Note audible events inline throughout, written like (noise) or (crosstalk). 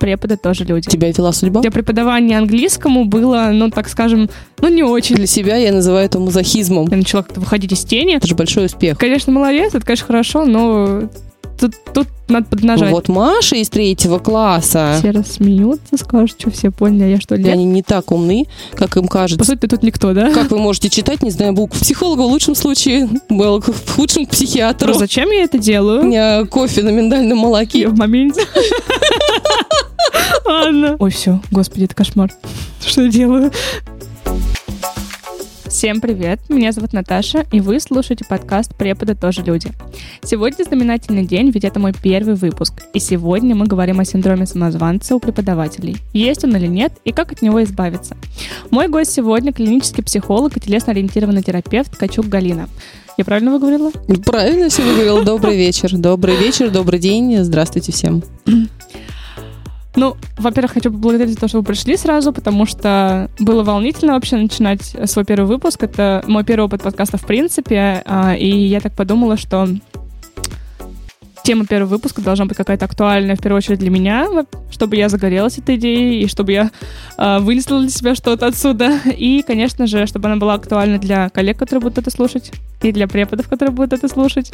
преподы тоже люди. Тебя вела судьба? Для преподавания английскому было, ну, так скажем, ну, не очень. Для себя я называю это мазохизмом. Я начала как-то выходить из тени. Это же большой успех. Конечно, молодец, это, конечно, хорошо, но тут, тут надо поднажать. Вот Маша из третьего класса. Все рассмеются, скажут, что все поняли, а я что, И лет? Они не так умны, как им По кажется. сути, ты тут никто, да? Как вы можете читать, не знаю, букв психолога в лучшем случае, был в худшем к психиатру. Просто зачем я это У делаю? меня кофе на миндальном Я молоке. в моменте. (laughs) Ладно. Ой, все, господи, это кошмар. Что я делаю? Всем привет, меня зовут Наташа, и вы слушаете подкаст «Преподы тоже люди». Сегодня знаменательный день, ведь это мой первый выпуск, и сегодня мы говорим о синдроме самозванца у преподавателей. Есть он или нет, и как от него избавиться. Мой гость сегодня клинический психолог и телесно-ориентированный терапевт Качук Галина. Я правильно выговорила? Правильно все выговорил. Добрый вечер. Добрый вечер, добрый день. Здравствуйте всем. (clears throat) Ну, во-первых, хочу поблагодарить за то, что вы пришли сразу, потому что было волнительно вообще начинать свой первый выпуск. Это мой первый опыт подкаста в принципе, а, и я так подумала, что тема первого выпуска должна быть какая-то актуальная, в первую очередь для меня, чтобы я загорелась этой идеей, и чтобы я э, вынесла для себя что-то отсюда. И, конечно же, чтобы она была актуальна для коллег, которые будут это слушать, и для преподов, которые будут это слушать.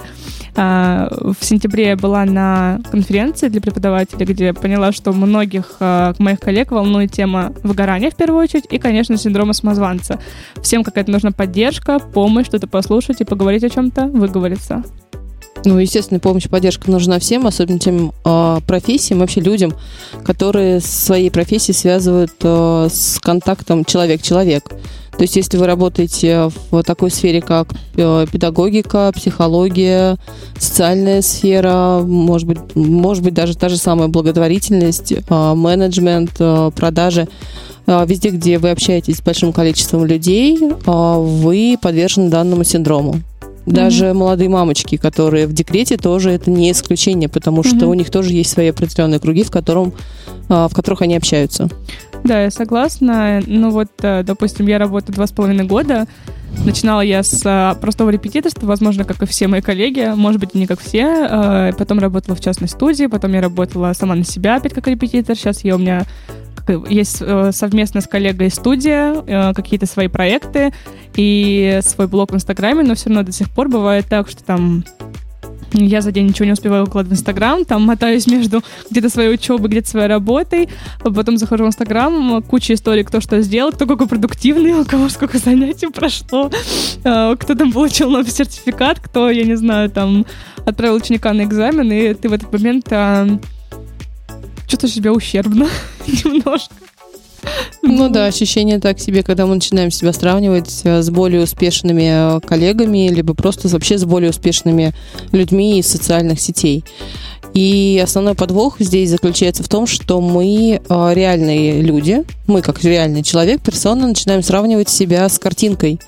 А, в сентябре я была на конференции для преподавателей, где поняла, что многих а, моих коллег волнует тема выгорания в первую очередь, и, конечно, синдрома самозванца. Всем какая-то нужна поддержка, помощь, что-то послушать и поговорить о чем-то, выговориться. Ну, естественно, помощь поддержка нужна всем, особенно тем э, профессиям, вообще людям, которые своей профессией связывают э, с контактом человек-человек. То есть, если вы работаете в такой сфере, как э, педагогика, психология, социальная сфера, может быть, может быть даже та же самая благотворительность, э, менеджмент, э, продажи, везде, где вы общаетесь с большим количеством людей, вы подвержены данному синдрому. Даже молодые мамочки, которые в декрете, тоже это не исключение, потому что Мгм. у них тоже есть свои определенные круги, в, котором, а, в которых они общаются. Да, я согласна. Ну вот, э, допустим, я работаю два с половиной года. Начинала я с а, простого репетиторства, возможно, как и все мои коллеги, может быть, не как все. Э, Потом работала в частной студии, потом я работала сама на себя опять как репетитор. Сейчас я у меня есть э, совместно с коллегой студия, э, какие-то свои проекты и свой блог в Инстаграме, но все равно до сих пор бывает так, что там я за день ничего не успеваю выкладывать в Инстаграм, там мотаюсь между где-то своей учебой, где-то своей работой, а потом захожу в Инстаграм, куча историй, кто что сделал, кто какой продуктивный, у кого сколько занятий прошло, э, кто там получил новый сертификат, кто, я не знаю, там отправил ученика на экзамен, и ты в этот момент а, чувствуешь себя ущербно (laughs) немножко. Ну да, ощущение так себе, когда мы начинаем себя сравнивать э, с более успешными э, коллегами, либо просто вообще с более успешными людьми из социальных сетей. И основной подвох здесь заключается в том, что мы э, реальные люди, мы как реальный человек, персона, начинаем сравнивать себя с картинкой,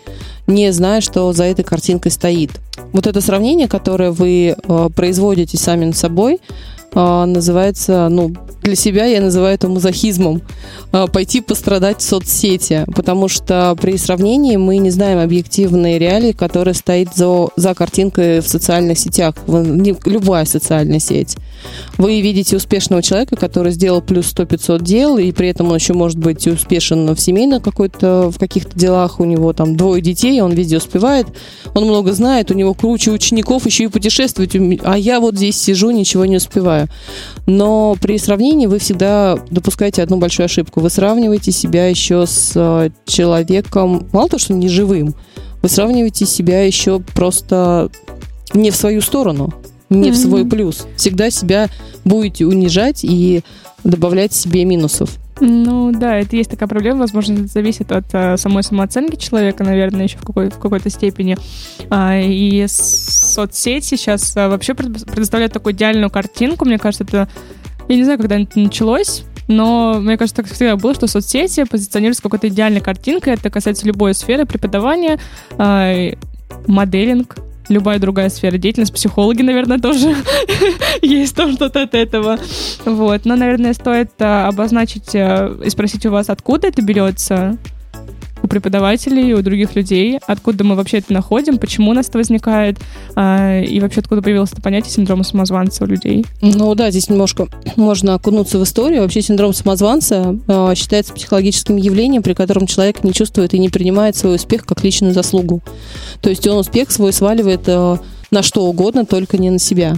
не зная, что за этой картинкой стоит. Вот это сравнение, которое вы производите сами над собой, называется, ну, для себя я называю это мазохизмом. Э, пойти пострадать в соцсети, потому что при сравнении мы не знаем объективные реалии, которые стоит за, за картинкой в социальных сетях, в, любая социальная сеть. Вы видите успешного человека, который сделал плюс 100-500 дел, и при этом он еще может быть успешен в семейно какой-то, в каких-то делах, у него там двое детей, он везде успевает, он много знает, у него круче учеников, еще и путешествовать, а я вот здесь сижу, ничего не успеваю. Но при сравнении вы всегда допускаете одну большую ошибку. Вы сравниваете себя еще с э, человеком, мало того, что не живым, вы сравниваете себя еще просто не в свою сторону, не в свой плюс. Всегда себя будете унижать и добавлять себе минусов. Ну да, это есть такая проблема, возможно, это зависит от э, самой самооценки человека, наверное, еще в, какой, в какой-то степени. А, и соцсети сейчас а, вообще пред- предоставляют такую идеальную картинку, мне кажется, это, я не знаю, когда это началось, но мне кажется, так всегда было, что соцсети позиционируются какой-то идеальной картинкой, это касается любой сферы преподавания, а, моделинг, любая другая сфера деятельности, психологи, наверное, тоже (laughs) есть там что-то от этого. Вот. Но, наверное, стоит а, обозначить а, и спросить у вас, откуда это берется. У преподавателей, у других людей, откуда мы вообще это находим, почему у нас это возникает, а, и вообще откуда появилось это понятие синдрома самозванца у людей. Ну да, здесь немножко можно окунуться в историю. Вообще синдром самозванца э, считается психологическим явлением, при котором человек не чувствует и не принимает свой успех как личную заслугу. То есть он успех свой сваливает э, на что угодно, только не на себя.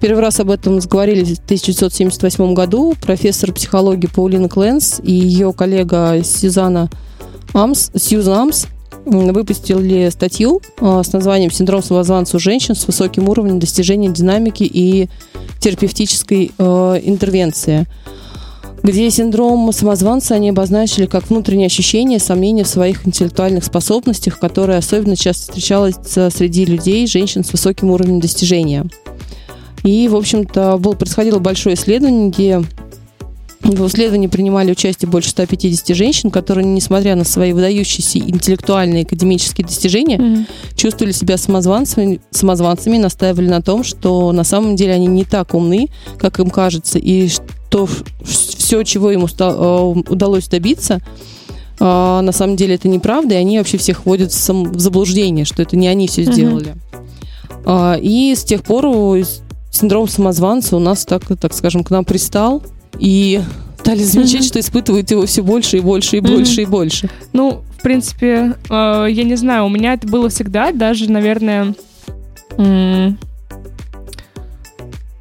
Первый раз об этом заговорили в 1978 году профессор психологии Паулина Кленс и ее коллега Сюзанна Амс, Сьюзан Амс выпустили статью а, с названием «Синдром самозванца у женщин с высоким уровнем достижения динамики и терапевтической э, интервенции», где синдром самозванца они обозначили как внутреннее ощущение сомнения в своих интеллектуальных способностях, которое особенно часто встречалось среди людей, женщин с высоким уровнем достижения. И, в общем-то, было, происходило большое исследование, где в исследовании принимали участие больше 150 женщин, которые, несмотря на свои выдающиеся интеллектуальные и академические достижения, mm-hmm. чувствовали себя самозванцами, самозванцами и настаивали на том, что на самом деле они не так умны, как им кажется, и что все, чего им э, удалось добиться, э, на самом деле это неправда, и они вообще всех вводят в заблуждение, что это не они все сделали. Mm-hmm. И с тех пор синдром самозванца у нас так, так скажем, к нам пристал и стали замечать, mm-hmm. что испытывают его все больше и больше и больше mm-hmm. и больше. Ну, в принципе, э, я не знаю, у меня это было всегда, даже, наверное, м-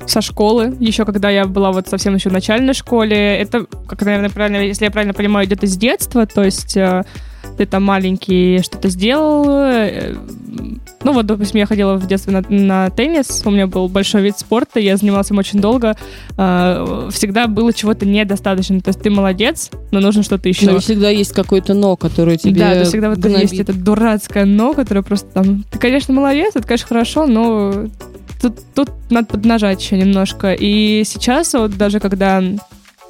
со школы, еще когда я была вот совсем еще в начальной школе. Это, как, наверное, правильно, если я правильно понимаю, идет из детства, то есть э, ты там маленький что-то сделал, э, ну вот, допустим, я ходила в детстве на, на теннис, у меня был большой вид спорта, я занималась им очень долго. Э, всегда было чего-то недостаточно. То есть ты молодец, но нужно что-то еще. Но всегда есть какое-то но, которое тебе Да, то всегда вот есть это дурацкое но, которое просто там... Ты, конечно, молодец, это, конечно, хорошо, но тут, тут надо поднажать еще немножко. И сейчас вот даже когда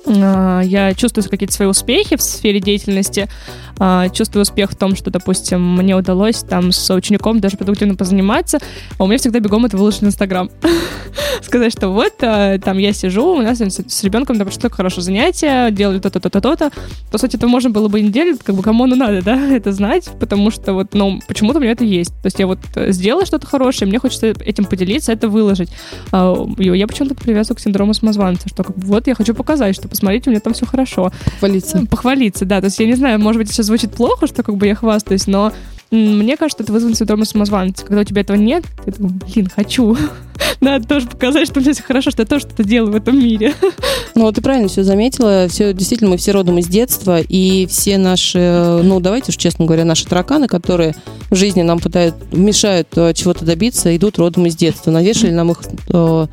э, я чувствую какие-то свои успехи в сфере деятельности, а, чувствую успех в том, что, допустим, мне удалось там с учеником даже продуктивно позаниматься, а у меня всегда бегом это выложить в Инстаграм. (laughs) Сказать, что вот, а, там я сижу, у нас с ребенком там что-то хорошее занятие, делали то-то, то-то, то-то. По сути, это можно было бы неделю, как бы кому оно надо, да, (laughs) это знать, потому что вот, ну, почему-то у меня это есть. То есть я вот сделала что-то хорошее, мне хочется этим поделиться, это выложить. Я почему-то привязываю к синдрому самозванца, что как бы, вот я хочу показать, что посмотрите, у меня там все хорошо. Похвалиться. Похвалиться, да. То есть я не знаю, может быть, сейчас звучит плохо, что как бы я хвастаюсь, но мне кажется, это вызвано синдромом самозванца. Когда у тебя этого нет, ты думаешь, блин, хочу. (laughs) Надо тоже показать, что меня все хорошо, что я тоже что-то делаю в этом мире. (laughs) Ну, вот ты правильно все заметила. Все, действительно, мы все родом из детства, и все наши, ну, давайте уж честно говоря, наши тараканы, которые в жизни нам пытают, мешают э, чего-то добиться, идут родом из детства. Навешали нам их э,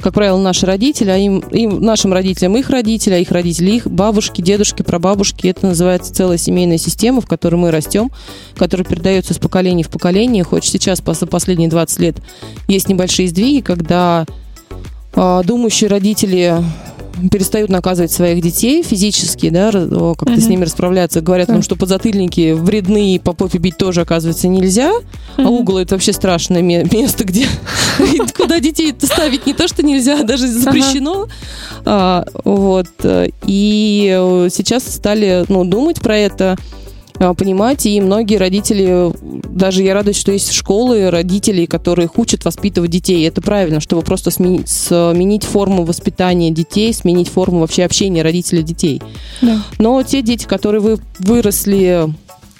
как правило, наши родители, а им, им, нашим родителям их родители, а их родители их бабушки, дедушки, прабабушки. Это называется целая семейная система, в которой мы растем, которая передается из поколения в поколение. Хоть сейчас, за последние 20 лет, есть небольшие сдвиги, когда э, думающие родители перестают наказывать своих детей физически, да, как-то mm-hmm. с ними расправляться. Говорят нам, что подзатыльники вредны, по попе бить тоже, оказывается, нельзя. Mm-hmm. А угол это вообще страшное место, где (laughs) куда детей ставить не то, что нельзя, а даже запрещено. А, вот. И сейчас стали ну, думать про это понимать, и многие родители, даже я радуюсь, что есть школы родителей, которые учат воспитывать детей. Это правильно, чтобы просто сменить, сменить форму воспитания детей, сменить форму вообще общения родителей детей. Да. Но те дети, которые вы, выросли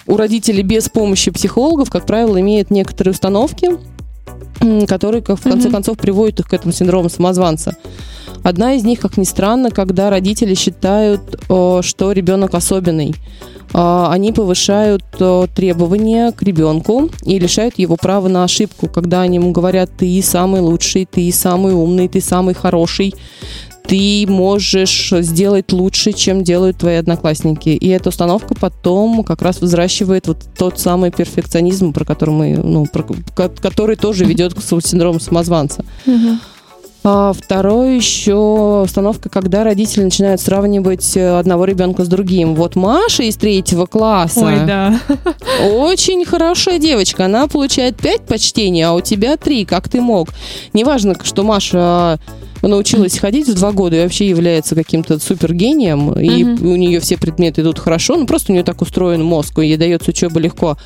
у родителей без помощи психологов, как правило, имеют некоторые установки, которые, в конце mm-hmm. концов, приводят их к этому синдрому самозванца. Одна из них, как ни странно, когда родители считают, что ребенок особенный. А, они повышают требования к ребенку и лишают его права на ошибку, когда они ему говорят, ты самый лучший, ты самый умный, ты самый хороший, ты можешь сделать лучше, чем делают твои одноклассники. И эта установка потом как раз взращивает вот тот самый перфекционизм, про который мы, ну, про, который тоже ведет к синдрому самозванца. Uh-huh. А второе еще установка, когда родители начинают сравнивать э, одного ребенка с другим. Вот Маша из третьего класса. Ой, да. Очень хорошая девочка. Она получает пять почтений, а у тебя три. Как ты мог? Неважно, что Маша научилась ходить в два года и вообще является каким-то супергением, и у нее все предметы идут хорошо, ну просто у нее так устроен мозг, и ей дается учеба легко.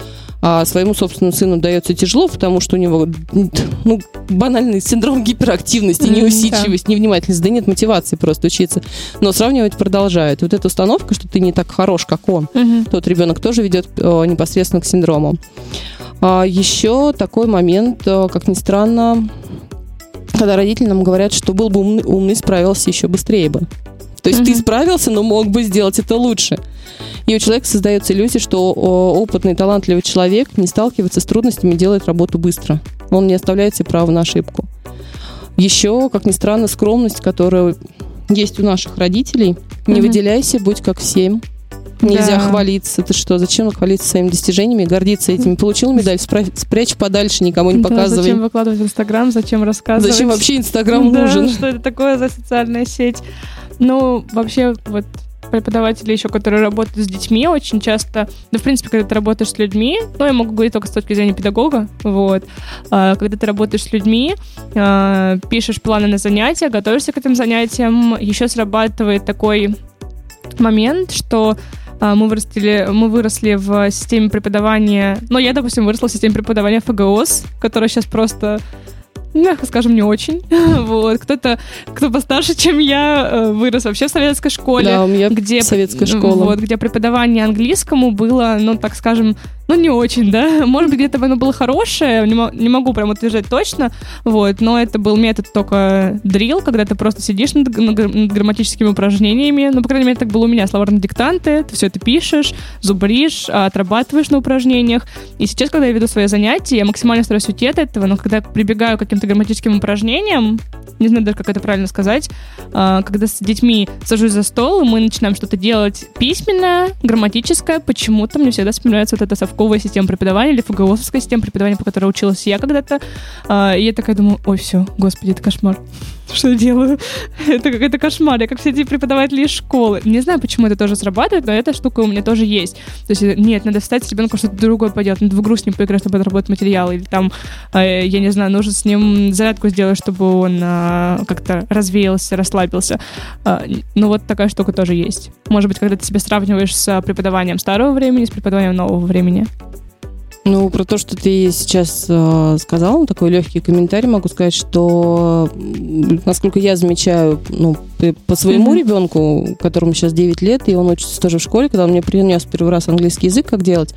А своему собственному сыну дается тяжело, потому что у него ну, банальный синдром гиперактивности, неусидчивость, невнимательность, да нет мотивации просто учиться. Но сравнивать продолжает. Вот эта установка, что ты не так хорош, как он, тот ребенок тоже ведет э, непосредственно к синдрому. А еще такой момент, э, как ни странно, когда родители нам говорят, что был бы умный, умный справился еще быстрее бы. То есть mm-hmm. ты справился, но мог бы сделать это лучше. И у человека создается иллюзия, что опытный, талантливый человек не сталкивается с трудностями, делает работу быстро. Он не оставляет себе права на ошибку. Еще, как ни странно, скромность, которая есть у наших родителей. Не mm-hmm. выделяйся, будь как всем. Нельзя да. хвалиться. Ты что, зачем хвалиться своими достижениями, гордиться этими? Получил медаль, спрячь подальше, никому не да, показывай. Зачем выкладывать в Инстаграм, зачем рассказывать? Зачем вообще Инстаграм да, нужен? что это такое за социальная сеть? Ну, вообще, вот преподаватели еще, которые работают с детьми, очень часто, ну, в принципе, когда ты работаешь с людьми, ну, я могу говорить только с точки зрения педагога, вот, а, когда ты работаешь с людьми, а, пишешь планы на занятия, готовишься к этим занятиям, еще срабатывает такой момент, что мы вырастили, мы выросли в системе преподавания, ну, я, допустим, выросла в системе преподавания ФГОС, которая сейчас просто мягко скажем, не очень. (laughs) вот. Кто-то, кто постарше, чем я, э, вырос вообще в советской школе. Да, у меня где, советская школа. Вот, где преподавание английскому было, ну, так скажем, ну, не очень, да. (laughs) Может быть, где-то оно было хорошее, не, не могу прям утверждать точно, вот, но это был метод только дрил, когда ты просто сидишь над, над грамматическими упражнениями, ну, по крайней мере, так было у меня, словарные диктанты, ты все это пишешь, зубришь, отрабатываешь на упражнениях, и сейчас, когда я веду свои занятия, я максимально стараюсь уйти от этого, но когда прибегаю к каким-то грамматическим упражнениям, не знаю даже, как это правильно сказать, а, когда с детьми сажусь за стол, и мы начинаем что-то делать письменное, грамматическое, почему-то мне всегда вспоминается вот эта совковая система преподавания или ФГОСовская система преподавания, по которой училась я когда-то. А, и я такая думаю, ой, все, господи, это кошмар что я делаю. (laughs) это какой-то кошмар. Я как все эти преподаватели из школы. Не знаю, почему это тоже срабатывает, но эта штука у меня тоже есть. То есть, нет, надо встать с ребенком что-то другое поделать, надо в игру с ним поиграть, чтобы отработать материал, или там, э, я не знаю, нужно с ним зарядку сделать, чтобы он э, как-то развеялся, расслабился. Э, ну, вот такая штука тоже есть. Может быть, когда ты себя сравниваешь с преподаванием старого времени, с преподаванием нового времени. Ну, про то, что ты сейчас э, сказал, такой легкий комментарий могу сказать, что, насколько я замечаю, ну, по своему mm-hmm. ребенку, которому сейчас 9 лет, и он учится тоже в школе, когда он мне принес первый раз английский язык, как делать,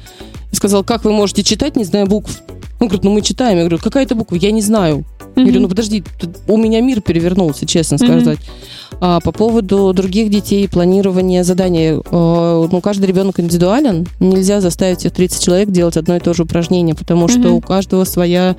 и сказал, как вы можете читать, не зная букв. Он говорит, ну мы читаем. Я говорю, какая это буква? Я не знаю. Mm-hmm. Я говорю, ну подожди, у меня мир перевернулся, честно mm-hmm. сказать. А, по поводу других детей, планирования заданий. А, ну, каждый ребенок индивидуален. Нельзя заставить всех 30 человек делать одно и то же упражнение, потому что у каждого своя,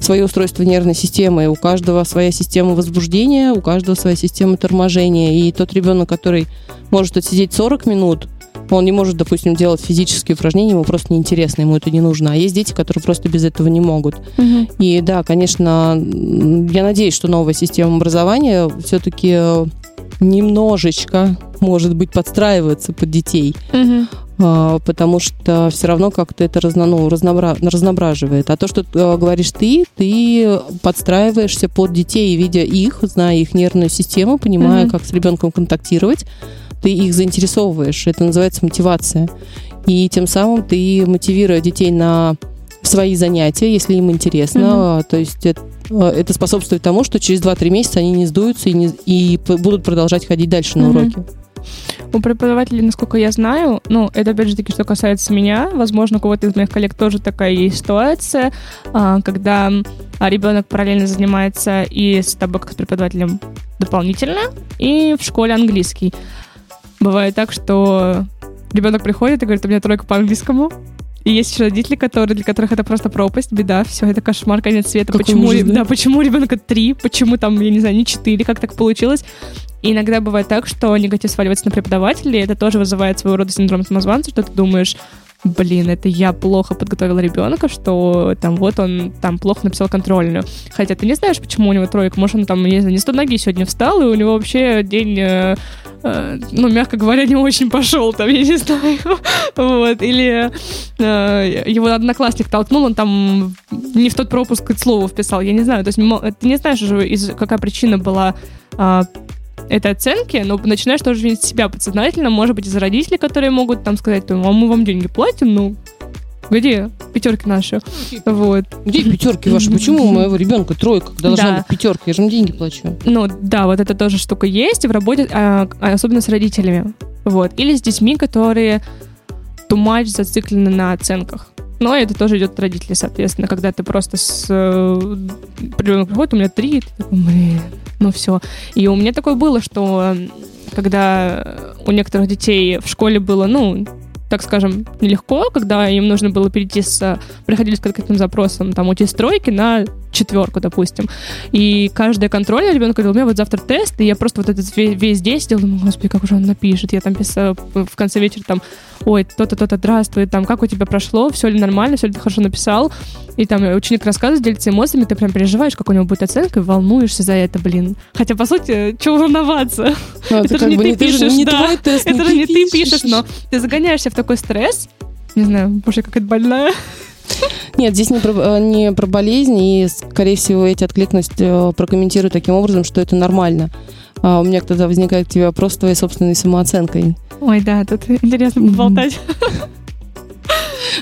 свое устройство нервной системы, у каждого своя система возбуждения, у каждого своя система торможения. И тот ребенок, который может отсидеть 40 минут, он не может, допустим, делать физические упражнения, ему просто неинтересно, ему это не нужно. А есть дети, которые просто без этого не могут. Угу. И да, конечно, я надеюсь, что новая система образования все-таки э, немножечко, может быть, подстраивается под детей. Угу потому что все равно как-то это разно, ну, разнобра, разноображивает. А то, что э, говоришь ты, ты подстраиваешься под детей, видя их, зная их нервную систему, понимая, mm как с ребенком контактировать, ты их заинтересовываешь. Это называется мотивация. И тем самым ты мотивируя детей на свои занятия, если им интересно. Mm-hmm. То есть это, это способствует тому, что через 2-3 месяца они не сдуются и, не, и будут продолжать ходить дальше на mm-hmm. уроки. У преподавателей, насколько я знаю, ну, это опять же таки, что касается меня, возможно, у кого-то из моих коллег тоже такая есть ситуация, а, когда ребенок параллельно занимается и с тобой как с преподавателем дополнительно, и в школе английский. Бывает так, что ребенок приходит и говорит, у меня тройка по английскому, и есть еще родители, которые, для которых это просто пропасть, беда, все, это кошмар, конец света. Какой почему, ужас, да? да, почему ребенка три, почему там, я не знаю, не четыре, как так получилось? И иногда бывает так, что негатив сваливается на преподавателей, и это тоже вызывает своего рода синдром самозванца, что ты думаешь, блин, это я плохо подготовила ребенка, что там вот он там плохо написал контрольную. Хотя ты не знаешь, почему у него тройка. Может, он там, не знаю, не 100 ноги сегодня встал, и у него вообще день э, ну, мягко говоря, не очень пошел там, (laughs) я не знаю. вот. Или э, его одноклассник толкнул, он там не в тот пропуск слово вписал, я не знаю. То есть ты не знаешь уже, из, какая причина была э, этой оценки, но начинаешь тоже винить себя подсознательно, может быть, из-за родителей, которые могут там сказать, а мы вам деньги платим, ну, где пятерки наши? Вот. Где пятерки ваши? Почему у моего ребенка тройка должна да. быть пятерка? Я же им деньги плачу. Ну да, вот это тоже штука есть в работе, а, а, особенно с родителями. Вот. Или с детьми, которые much зациклены на оценках. Но это тоже идет от родителей, соответственно, когда ты просто с э, ребенок приходит, у меня три, ты такой, блин, ну все. И у меня такое было, что когда у некоторых детей в школе было, ну, так скажем, нелегко, когда им нужно было перейти с... Приходили с конкретным запросом, там, уйти с тройки на четверку, допустим. И каждая контрольная ребенок говорил, у меня вот завтра тест, и я просто вот этот весь, весь день сидел, думаю, господи, как уже он напишет. Я там писала в конце вечера там, ой, то-то, то-то, здравствуй, там, как у тебя прошло, все ли нормально, все ли ты хорошо написал. И там ученик рассказывает, делится эмоциями, ты прям переживаешь, как у него будет оценка, и волнуешься за это, блин. Хотя, по сути, чего волноваться? Ну, это, это же не ты пишешь, да. Это же не ты пишешь, но ты загоняешься в такой стресс, не знаю, боже, как это больная. Нет, здесь не про, э, не про болезнь, и, скорее всего, эти откликность э, прокомментируют таким образом, что это нормально. А у меня тогда возникает к тебе вопрос с твоей собственной самооценкой. Ой, да, тут интересно поболтать. (laughs)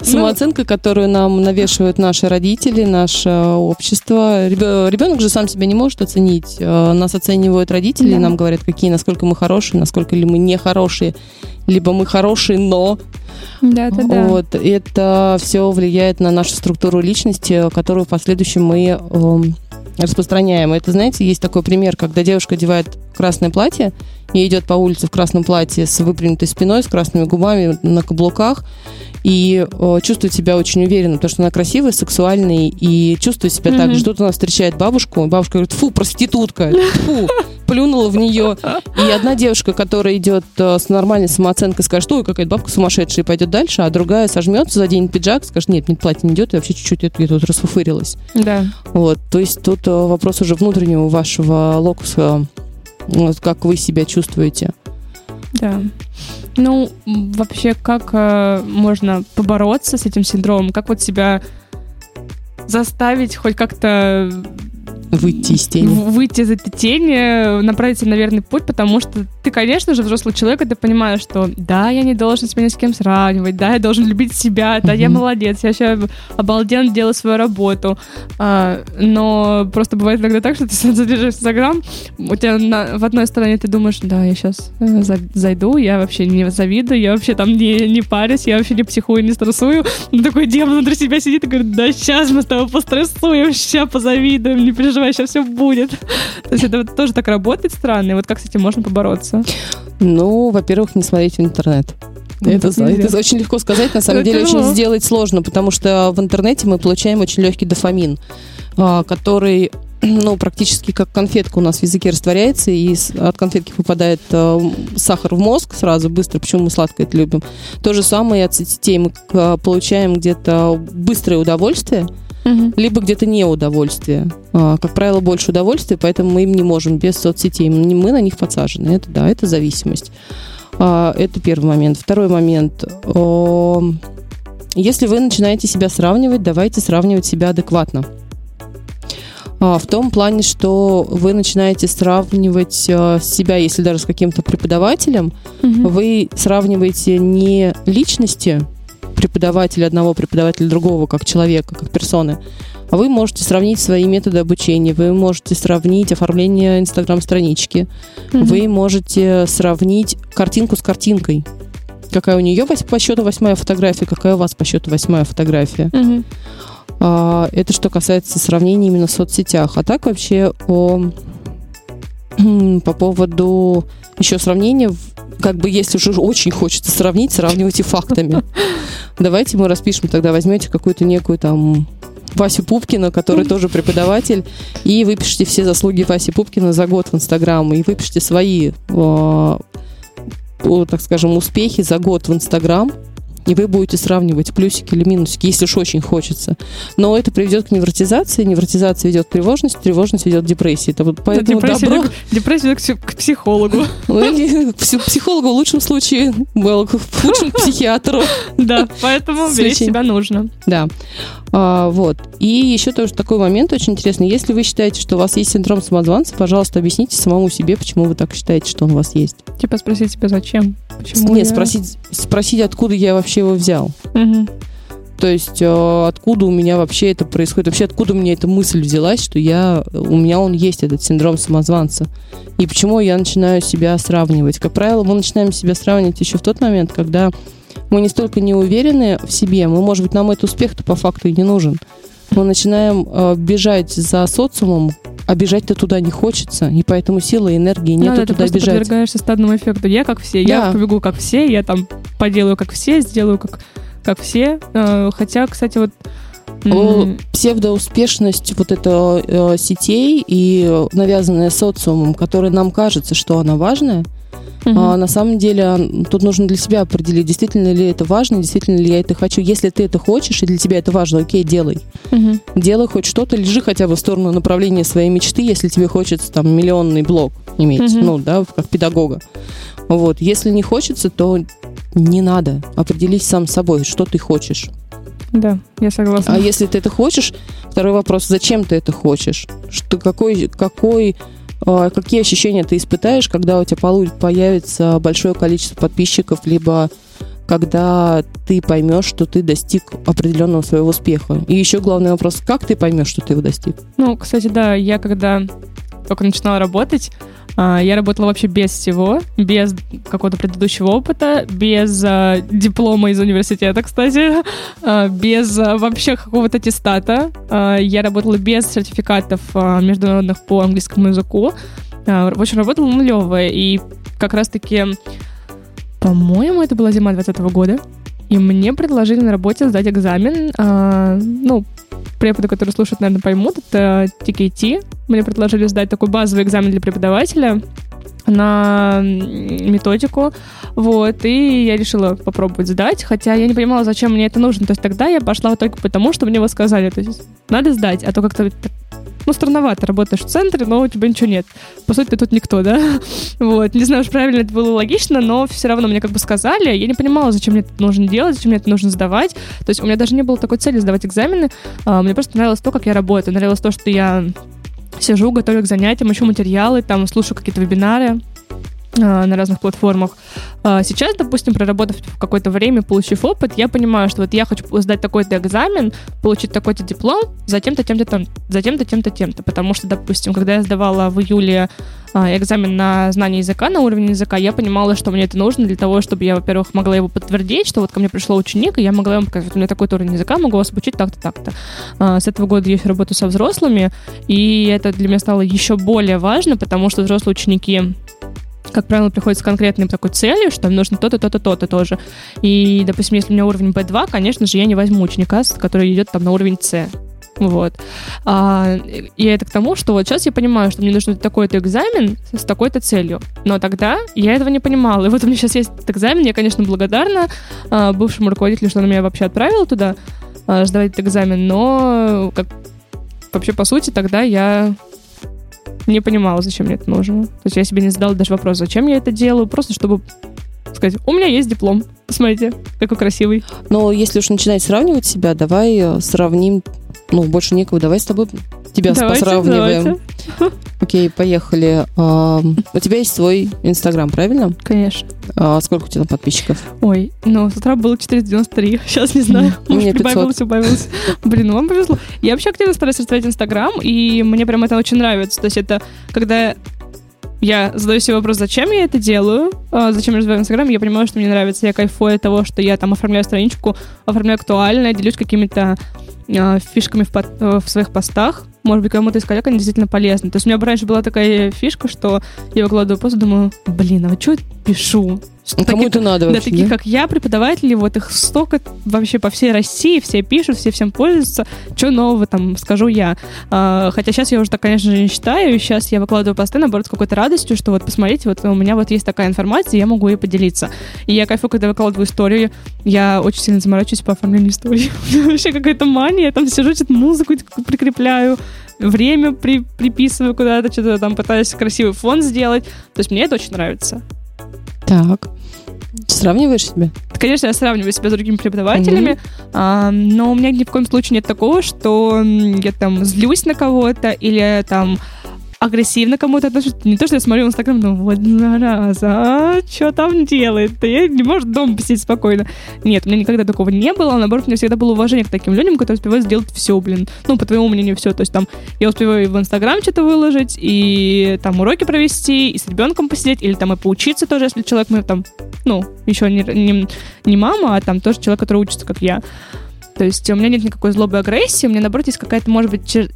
Самооценка, которую нам навешивают наши родители, наше общество. Ребенок же сам себя не может оценить. Э, нас оценивают родители, да. нам говорят, какие, насколько мы хорошие, насколько ли мы не хорошие, либо мы хорошие, но да, да, да. Вот, это все влияет на нашу структуру личности, которую в последующем мы э, распространяем. Это, знаете, есть такой пример, когда девушка одевает красное платье и идет по улице в красном платье с выпрямленной спиной, с красными губами на каблуках, и э, чувствует себя очень уверенно, потому что она красивая, сексуальная, и чувствует себя mm-hmm. так же. Тут она встречает бабушку, бабушка говорит, фу, проститутка, фу, плюнула в нее. И одна девушка, которая идет э, с нормальной самооценкой, скажет, ой, какая-то бабка сумасшедшая, и пойдет дальше, а другая сожмется, заденет пиджак, скажет, нет, мне платье не идет, и вообще чуть-чуть я тут расфуфырилась. Да. Вот, то есть тут э, вопрос уже внутреннего вашего локуса, вот как вы себя чувствуете. Да. Ну, вообще, как э, можно побороться с этим синдромом? Как вот себя заставить хоть как-то Выйти из тени. Выйти из этой тени, направиться на верный путь, потому что ты, конечно же, взрослый человек, и ты понимаешь, что да, я не должен себя ни с кем сравнивать, да, я должен любить себя, да, я молодец, я вообще обалденно делаю свою работу. А, но просто бывает иногда так, что ты (laughs) задержишь Инстаграм, у тебя на, в одной стороне ты думаешь, да, я сейчас э, зайду, я вообще не завидую, я вообще там не, не парюсь, я вообще не психую, не стрессую. Но такой демон внутри себя сидит и говорит, да, сейчас мы с тобой пострессуем, сейчас позавидуем, не переживай переживай, сейчас все будет. То есть это тоже так работает странно, и вот как с этим можно побороться? Ну, во-первых, не смотреть в интернет. Ну, это, это очень легко сказать, на самом это деле тяжело. очень сделать сложно, потому что в интернете мы получаем очень легкий дофамин, а, который (clears throat) ну, практически как конфетка у нас в языке растворяется, и от конфетки попадает э, сахар в мозг сразу быстро, почему мы сладкое это любим. То же самое и от соцсетей мы э, получаем где-то быстрое удовольствие, угу. либо где-то неудовольствие. А, как правило, больше удовольствия, поэтому мы им не можем без соцсетей. Мы на них подсажены. Это да, это зависимость. А, это первый момент. Второй момент. Если вы начинаете себя сравнивать, давайте сравнивать себя адекватно. А, в том плане, что вы начинаете сравнивать себя, если даже с каким-то преподавателем, угу. вы сравниваете не личности, преподавателя одного, преподавателя другого, как человека, как персоны. А вы можете сравнить свои методы обучения, вы можете сравнить оформление инстаграм-странички, mm-hmm. вы можете сравнить картинку с картинкой. Какая у нее по счету восьмая фотография, какая у вас по счету восьмая фотография. Mm-hmm. А, это что касается сравнения именно в соцсетях. А так вообще о, по поводу еще сравнения. Как бы если уже очень хочется сравнить, сравнивайте фактами. (laughs) Давайте мы распишем тогда, возьмете какую-то некую там Васю Пупкина, который тоже преподаватель, и выпишите все заслуги Васи Пупкина за год в Инстаграм, и выпишите свои, э, так скажем, успехи за год в Инстаграм, и вы будете сравнивать плюсики или минусики, если уж очень хочется. Но это приведет к невротизации, невротизация ведет к тревожности, тревожность ведет к депрессии. Это вот поэтому депрессия, добро... депрессия ведет к психологу. (laughs) К психологу в лучшем случае, в худшем к (laughs) психиатру. Да, поэтому беречь себя нужно. Да. А, вот. И еще тоже такой момент очень интересный. Если вы считаете, что у вас есть синдром самозванца, пожалуйста, объясните самому себе, почему вы так считаете, что он у вас есть. Типа спросить себя, зачем? Почему Нет, я... спросить, спросить, откуда я вообще его взял. Угу. То есть э, откуда у меня вообще это происходит, вообще откуда у меня эта мысль взялась, что я, у меня он есть, этот синдром самозванца. И почему я начинаю себя сравнивать. Как правило, мы начинаем себя сравнивать еще в тот момент, когда мы не столько не уверены в себе, мы, может быть, нам этот успех-то по факту и не нужен. Мы начинаем э, бежать за социумом, бежать-то туда не хочется, и поэтому силы и энергии нет ну, да, туда ты бежать. Ты подвергаешься стадному эффекту. Я как все, да. я побегу как все, я там поделаю как все, сделаю как, как все. Э, хотя, кстати, вот псевдоуспешность вот это э, сетей и навязанная социумом, которая нам кажется, что она важная, Угу. А, на самом деле тут нужно для себя определить, действительно ли это важно, действительно ли я это хочу. Если ты это хочешь, и для тебя это важно, окей, делай. Угу. Делай хоть что-то, лежи хотя бы в сторону направления своей мечты, если тебе хочется там миллионный блог иметь, угу. ну, да, как педагога. Вот. Если не хочется, то не надо. Определись сам собой, что ты хочешь. Да, я согласна. А если ты это хочешь, второй вопрос, зачем ты это хочешь? Что, какой, какой какие ощущения ты испытаешь, когда у тебя появится большое количество подписчиков, либо когда ты поймешь, что ты достиг определенного своего успеха? И еще главный вопрос, как ты поймешь, что ты его достиг? Ну, кстати, да, я когда только начинала работать, а, я работала вообще без всего, без какого-то предыдущего опыта, без а, диплома из университета, кстати, а, без вообще какого-то аттестата. Я работала без сертификатов международных по английскому языку. В общем, работала нулевая. И как раз-таки, по-моему, это была зима 2020 года. И мне предложили на работе сдать экзамен. Ну, преподы, которые слушают, наверное, поймут, это TKT. Мне предложили сдать такой базовый экзамен для преподавателя на методику, вот, и я решила попробовать сдать, хотя я не понимала, зачем мне это нужно, то есть тогда я пошла только потому, что мне его сказали, то есть надо сдать, а то как-то ну, странновато, работаешь в центре, но у тебя ничего нет. По сути, ты тут никто, да? (laughs) Вот. Не знаю, уж правильно это было логично, но все равно мне как бы сказали. Я не понимала, зачем мне это нужно делать, зачем мне это нужно сдавать. То есть у меня даже не было такой цели сдавать экзамены. А, мне просто нравилось то, как я работаю. Нравилось то, что я сижу, готовлю к занятиям, ищу материалы, там слушаю какие-то вебинары. А, на разных платформах. А, сейчас, допустим, проработав какое-то время, получив опыт, я понимаю, что вот я хочу сдать такой-то экзамен, получить такой-то диплом, затем-то, тем-то, там, затем-то, тем-то, тем-то. Потому что, допустим, когда я сдавала в июле а, экзамен на знание языка, на уровень языка, я понимала, что мне это нужно для того, чтобы я, во-первых, могла его подтвердить, что вот ко мне пришло ученик, и я могла ему показать, у меня такой уровень языка, могу вас обучить так-то, так-то. С этого года я еще работаю со взрослыми, и это для меня стало еще более важно, потому что взрослые ученики как правило, приходит с конкретной такой целью, что нужно то-то, то-то, то-то тоже. И, допустим, если у меня уровень B2, конечно же, я не возьму ученика, который идет там на уровень C. Вот. А, и это к тому, что вот сейчас я понимаю, что мне нужен такой-то экзамен с такой-то целью. Но тогда я этого не понимала. И вот у меня сейчас есть этот экзамен. Я, конечно, благодарна а, бывшему руководителю, что он меня вообще отправил туда а, сдавать этот экзамен. Но как, вообще, по сути, тогда я не понимала, зачем мне это нужно. То есть я себе не задала даже вопрос, зачем я это делаю, просто чтобы сказать, у меня есть диплом, посмотрите, какой красивый. Но если уж начинать сравнивать себя, давай э, сравним, ну, больше некого, давай с тобой тебя давайте, посравниваем. Давайте. (laughs) Окей, поехали. У тебя есть свой Инстаграм, правильно? Конечно. А сколько у тебя подписчиков? Ой, ну, с утра было 493, (laughs) сейчас не знаю. Меня прибавилось, убавилось. Блин, ну вам повезло. Я вообще активно стараюсь развивать Инстаграм, и мне прям это очень нравится. То есть это когда я задаю себе вопрос, зачем я это делаю, а, зачем я развиваю Инстаграм, я понимаю, что мне нравится, я кайфую от того, что я там оформляю страничку, оформляю актуально, делюсь какими-то а, фишками в, под, э, в своих постах, может быть, кому-то из коллег они действительно полезны. То есть у меня раньше была такая фишка, что я выкладываю пост, думаю, блин, а вот что я пишу? Ну, кому таких- это надо Да, вообще? таких, да? как я, преподаватели, вот их столько вообще по всей России, все пишут, все всем пользуются. Что нового там скажу я? А, хотя сейчас я уже так, конечно же, не считаю. Сейчас я выкладываю посты, наоборот, с какой-то радостью, что вот посмотрите, вот у меня вот есть такая информация, я могу ей поделиться. И я кайфую, когда выкладываю историю. Я очень сильно заморачиваюсь по оформлению истории. (laughs) Вообще какая-то мания. Я там сижу, что-то музыку прикрепляю, время при, приписываю куда-то, что-то там пытаюсь красивый фон сделать. То есть мне это очень нравится. Так. Сравниваешь себя? Конечно, я сравниваю себя с другими преподавателями, а, но у меня ни в коем случае нет такого, что я там злюсь на кого-то или там агрессивно кому-то отношусь. Не то, что я смотрю в Инстаграм, ну вот зараза, а что там делает? Я не может дома посидеть спокойно. Нет, у меня никогда такого не было. Наоборот, у меня всегда было уважение к таким людям, которые успевают сделать все, блин. Ну, по твоему мнению, все. То есть там я успеваю и в Инстаграм что-то выложить, и там уроки провести, и с ребенком посидеть, или там и поучиться тоже, если человек, мы там, ну, еще не, не, не мама, а там тоже человек, который учится, как я. То есть у меня нет никакой злобы и агрессии, у меня, наоборот, есть какая-то, может быть, чер-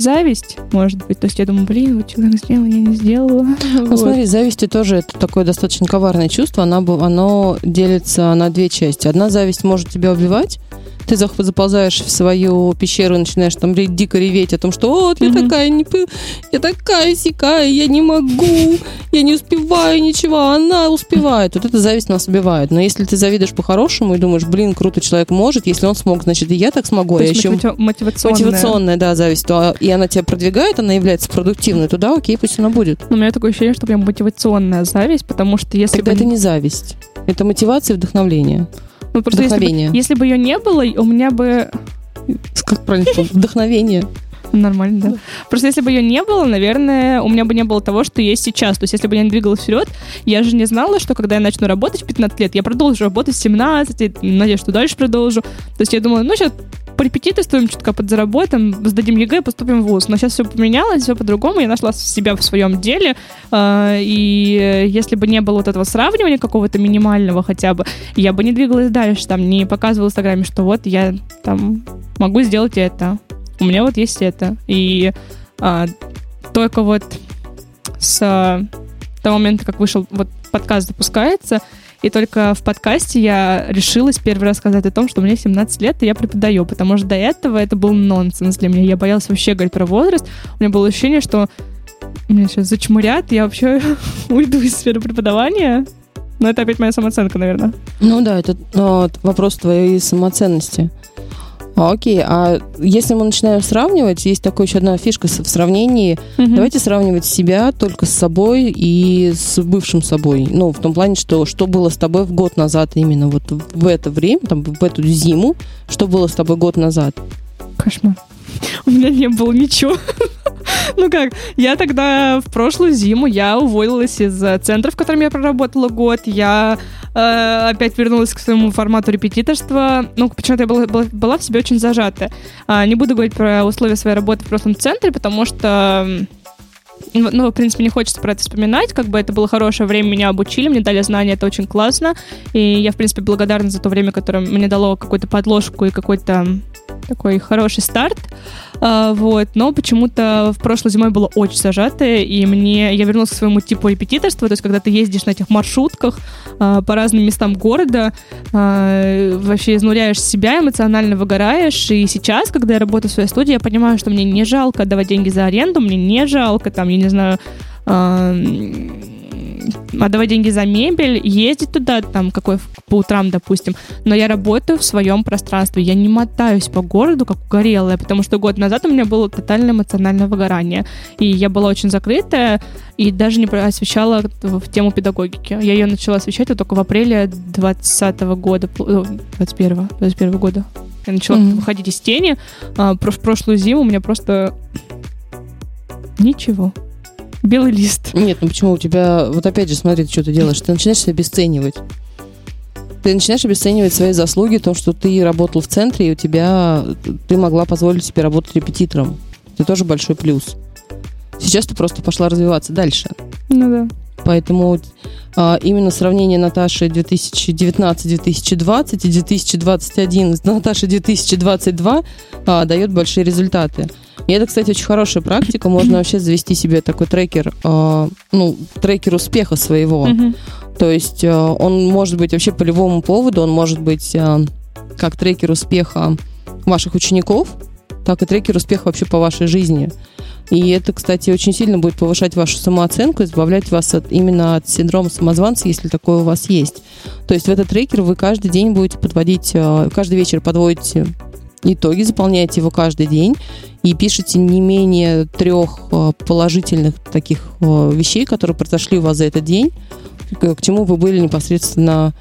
зависть, может быть. То есть я думаю, блин, вот человек сделал, я не сделала. Ну, Вот. смотри, зависть тоже это такое достаточно коварное чувство. Она, оно делится на две части. Одна зависть может тебя убивать. Ты заползаешь в свою пещеру и начинаешь там дико реветь о том, что вот я Мгм. такая, не, я такая сякая, я не могу, я не успеваю ничего, а она успевает. Вот эта зависть нас убивает. Но если ты завидуешь по-хорошему и думаешь, блин, круто человек может, если он смог, значит и я так смогу, То а я есть еще мотива- мотивационная. мотивационная, да, зависть, то, и она тебя продвигает, она является продуктивной, то да, окей, пусть она будет. Но у меня такое ощущение, что прям мотивационная зависть, потому что если Тогда бы... это не зависть. Это мотивация и вдохновление. Ну, просто если бы, вдохновение. если бы ее не было, у меня бы... Как правильно? Вдохновение. Нормально, да. Просто если бы ее не было, наверное, у меня бы не было того, что есть сейчас. То есть если бы я не двигалась вперед, я же не знала, что когда я начну работать в 15 лет, я продолжу работать в 17, и надеюсь, что дальше продолжу. То есть я думала, ну, сейчас порепетиторствуем, чутка подзаработаем, сдадим ЕГЭ, поступим в ВУЗ. Но сейчас все поменялось, все по-другому. Я нашла себя в своем деле. а, И если бы не было вот этого сравнивания какого-то минимального хотя бы, я бы не двигалась дальше, там, не показывала в Инстаграме, что вот я там могу сделать это. У меня вот есть это. И а, только вот с а, того момента, как вышел вот подкаст запускается, и только в подкасте я решилась первый раз сказать о том, что мне 17 лет, и я преподаю, потому что до этого это был нонсенс для меня. Я боялась вообще говорить про возраст. У меня было ощущение, что меня сейчас зачмурят, я вообще (laughs) уйду из сферы преподавания. Но это опять моя самооценка, наверное. Ну да, это ну, вопрос твоей самоценности. А, окей, а если мы начинаем сравнивать, есть такая еще одна фишка в сравнении. Давайте сравнивать себя только с собой и с бывшим собой. Ну, в том плане, что что было с тобой в год назад именно вот в это время, там, в эту зиму, что было с тобой год назад. Кошмар. (laughs) У меня не было ничего. (laughs) Ну как, я тогда в прошлую зиму я уволилась из э, центра, в котором я проработала год. Я э, опять вернулась к своему формату репетиторства. Ну, почему-то я была, была, была в себе очень зажатая. А, не буду говорить про условия своей работы в прошлом центре, потому что ну, в принципе, не хочется про это вспоминать, как бы это было хорошее время, меня обучили, мне дали знания, это очень классно, и я, в принципе, благодарна за то время, которое мне дало какую-то подложку и какой-то такой хороший старт, А, вот, но почему-то в прошлой зимой было очень зажатое, и мне, я вернулась к своему типу репетиторства, то есть когда ты ездишь на этих маршрутках а, по разным местам города, а, вообще изнуряешь себя, эмоционально выгораешь, и сейчас, когда я работаю в своей студии, я понимаю, что мне не жалко давать деньги за аренду, мне не жалко, там, я не знаю, отдавать деньги за мебель, ездить туда, там, какой по утрам, допустим, но я работаю в своем пространстве, я не мотаюсь по городу, как угорелая, потому что год назад у меня было тотальное эмоциональное выгорание, и я была очень закрытая, и даже не освещала в тему педагогики. Я ее начала освещать вот только в апреле 2020 года, э, 21 21 года. Я начала Мгм. выходить из тени. А, в прошлую зиму у меня просто ничего. Белый лист. Нет, ну почему у тебя... Вот опять же, смотри, ты что ты делаешь. Ты начинаешь себя обесценивать. Ты начинаешь обесценивать свои заслуги, то, что ты работал в центре, и у тебя... Ты могла позволить себе работать репетитором. Это тоже большой плюс. Сейчас ты просто пошла развиваться дальше. Ну да. Поэтому а, именно сравнение Наташи 2019-2020 и 2021 с Наташей 2022 а, дает большие результаты. И это, кстати, очень хорошая практика. Можно вообще завести себе такой трекер, а, ну, трекер успеха своего. То есть он может быть вообще по любому поводу, он может быть как трекер успеха ваших учеников, так и трекер успеха вообще по вашей жизни. И это, кстати, очень сильно будет повышать вашу самооценку, избавлять вас от, именно от синдрома самозванца, если такое у вас есть. То есть в этот трекер вы каждый день будете подводить, э, каждый вечер подводите итоги, заполняете его каждый день и пишете не менее трех э, положительных таких э, вещей, которые произошли у вас за этот день, к чему вы были непосредственно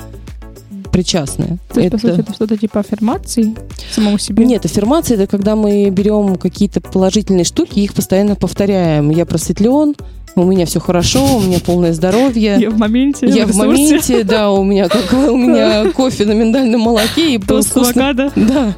причастны. То есть, это... по сути, это что-то типа аффирмации самому себе? Нет, аффирмации это когда мы берем какие-то положительные штуки и их постоянно повторяем. Я просветлен, у меня все хорошо, у меня полное здоровье. Я в моменте. Я в, в моменте, да, у меня как у меня (laughs) кофе на миндальном молоке и Тост авокадо. Да.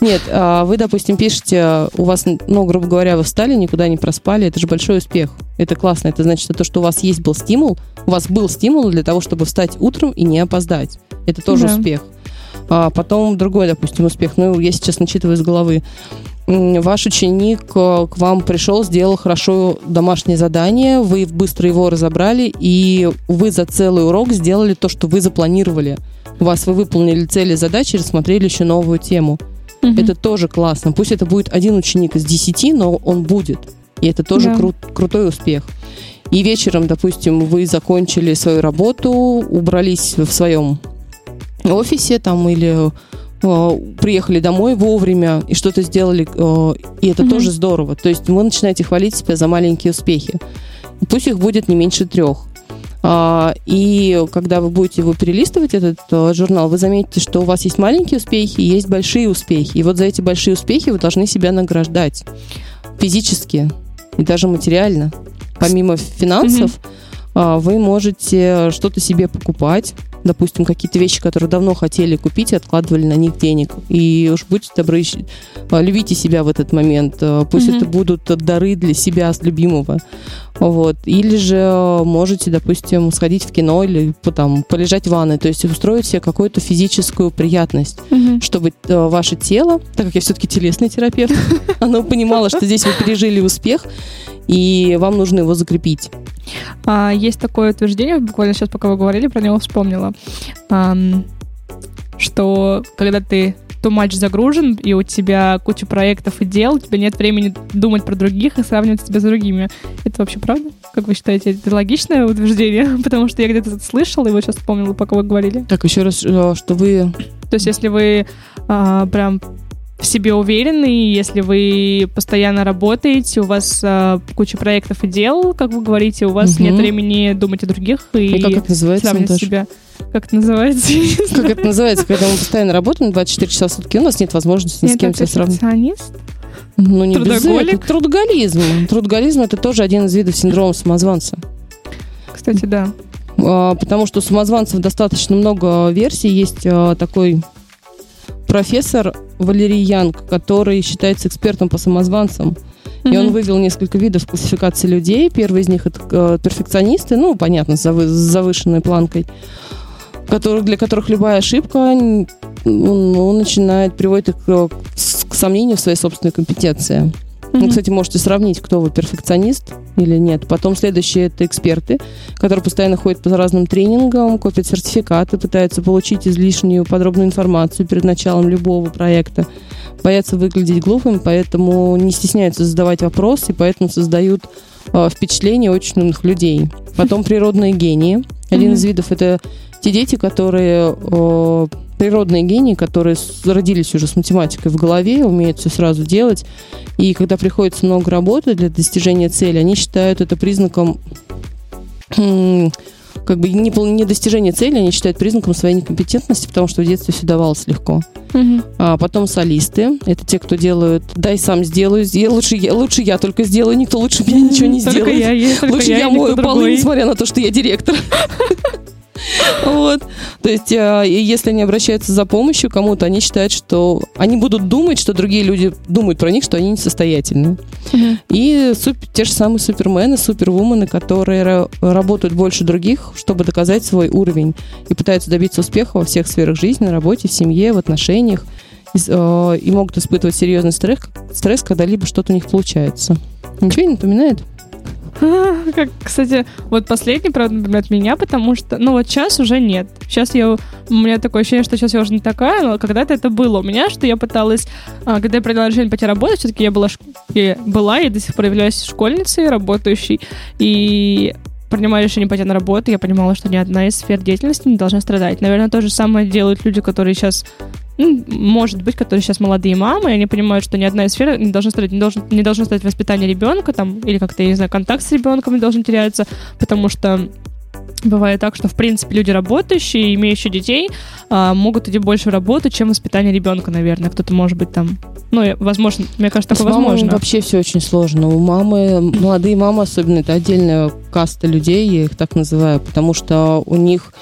Нет, а вы, допустим, пишете, у вас, ну, грубо говоря, вы встали, никуда не проспали, это же большой успех. Это классно. Это значит, то, что у вас есть был стимул, у вас был стимул для того, чтобы встать утром и не опоздать. Это тоже да. успех. А потом другой, допустим, успех. Ну, я сейчас начитываю из головы. Ваш ученик э, к вам пришел, сделал хорошо домашнее задание, вы быстро его разобрали, и вы за целый урок сделали то, что вы запланировали. У вас вы выполнили цели задачи, рассмотрели еще новую тему. Угу. Это тоже классно. Пусть это будет один ученик из десяти, но он будет. И это тоже да. кру- крутой успех. И вечером, допустим, вы закончили свою работу, убрались в своем офисе там или э, приехали домой вовремя и что-то сделали, э, и это mm-hmm. тоже здорово. То есть вы начинаете хвалить себя за маленькие успехи. Пусть их будет не меньше трех. А, и когда вы будете его перелистывать, этот э, журнал, вы заметите, что у вас есть маленькие успехи и есть большие успехи. И вот за эти большие успехи вы должны себя награждать физически и даже материально. Помимо финансов, mm-hmm. вы можете что-то себе покупать, допустим, какие-то вещи, которые давно хотели купить и откладывали на них денег. И уж будьте добры, а, любите себя в этот момент. А, пусть mm-hmm. это будут дары для себя, с любимого. Вот. Или же можете, допустим, сходить в кино или там, полежать в ванной, то есть устроить себе какую-то физическую приятность, mm-hmm. чтобы э, ваше тело, так как я все-таки телесный терапевт, (laughs) оно понимало, что здесь вы пережили успех, и вам нужно его закрепить. А, есть такое утверждение, буквально сейчас, пока вы говорили, про него вспомнила, а, что когда ты то матч загружен, и у тебя куча проектов и дел, у тебя нет времени думать про других и сравнивать себя с другими. Это вообще правда? Как вы считаете, это логичное утверждение? (laughs) Потому что я где-то слышала, и вот сейчас вспомнила, пока вы говорили. Так, еще раз, э, что вы... То есть, если вы а, прям в себе уверены, если вы постоянно работаете, у вас а, куча проектов и дел, как вы говорите, у вас угу. нет времени думать о других и, и как это называется, сравнивать Наташа? себя. Как это называется? Как это называется, когда мы постоянно работаем 24 часа в сутки, у нас нет возможности ни с кем себя сравнивать. Ну, не Трудоголик? без Трудоголизм. Трудоголизм – это тоже один из видов синдрома самозванца. Кстати, да. А, потому что у самозванцев достаточно много версий. Есть а, такой профессор Валерий Янг, который считается экспертом по самозванцам. Mm-hmm. И он вывел несколько видов классификации людей. Первый из них это э, перфекционисты, ну, понятно, с, завы- с завышенной планкой, которых, для которых любая ошибка ну, начинает приводит их к, к сомнению в своей собственной компетенции. Вы, кстати, можете сравнить, кто вы, перфекционист или нет. Потом следующие это эксперты, которые постоянно ходят по разным тренингам, копят сертификаты, пытаются получить излишнюю подробную информацию перед началом любого проекта. Боятся выглядеть глупым, поэтому не стесняются задавать вопросы, и поэтому создают э, впечатление очень умных людей. Потом (laughs) природные гении. Один mm-hmm. из видов это те дети, которые э, природные гении, которые родились уже с математикой в голове, умеют все сразу делать. И когда приходится много работы для достижения цели, они считают это признаком как бы не, не достижение цели, они считают признаком своей некомпетентности, потому что в детстве все давалось легко. Угу. А потом солисты. Это те, кто делают «дай сам сделаю, сделаю лучше я, лучше я только сделаю, никто лучше меня ничего не только сделает. Я, я, лучше я, я мою полы, несмотря на то, что я директор». (laughs) (laughs) Вот. То есть, э, если они обращаются за помощью кому-то, они считают, что они будут думать, что другие люди думают про них, что они несостоятельны. И супер, те же самые супермены, супервумены, которые работают больше других, чтобы доказать свой уровень и пытаются добиться успеха во всех сферах жизни, на работе, в семье, в отношениях. И, э, и могут испытывать серьезный стресс, стресс, когда либо что-то у них получается. Ничего не напоминает? (laughs) Как, кстати, вот последний, правда, например, от меня, потому что, ну вот сейчас уже нет. Сейчас я, у меня такое ощущение, что сейчас я уже не такая, но когда-то это было у меня, что я пыталась, а, когда я приняла решение пойти работать, все-таки я была, я была и до сих пор являюсь школьницей, работающей, и принимая решение пойти на работу, я понимала, что ни одна из сфер деятельности не должна страдать. Наверное, то же самое делают люди, которые сейчас ну, может быть, которые сейчас молодые мамы, и они понимают, что ни одна из сфер не должна стать, не должен, не должно стать воспитание ребенка, там, или как-то, я не знаю, контакт с ребенком не должен теряться, потому что Бывает так, что, в принципе, люди работающие, имеющие детей, а, могут идти больше работать, чем воспитание ребенка, наверное. Кто-то может быть там... Ну, возможно, мне кажется, такое возможно. вообще все очень сложно. У мамы, молодые мамы особенно, это отдельная каста людей, я их так называю, потому что у них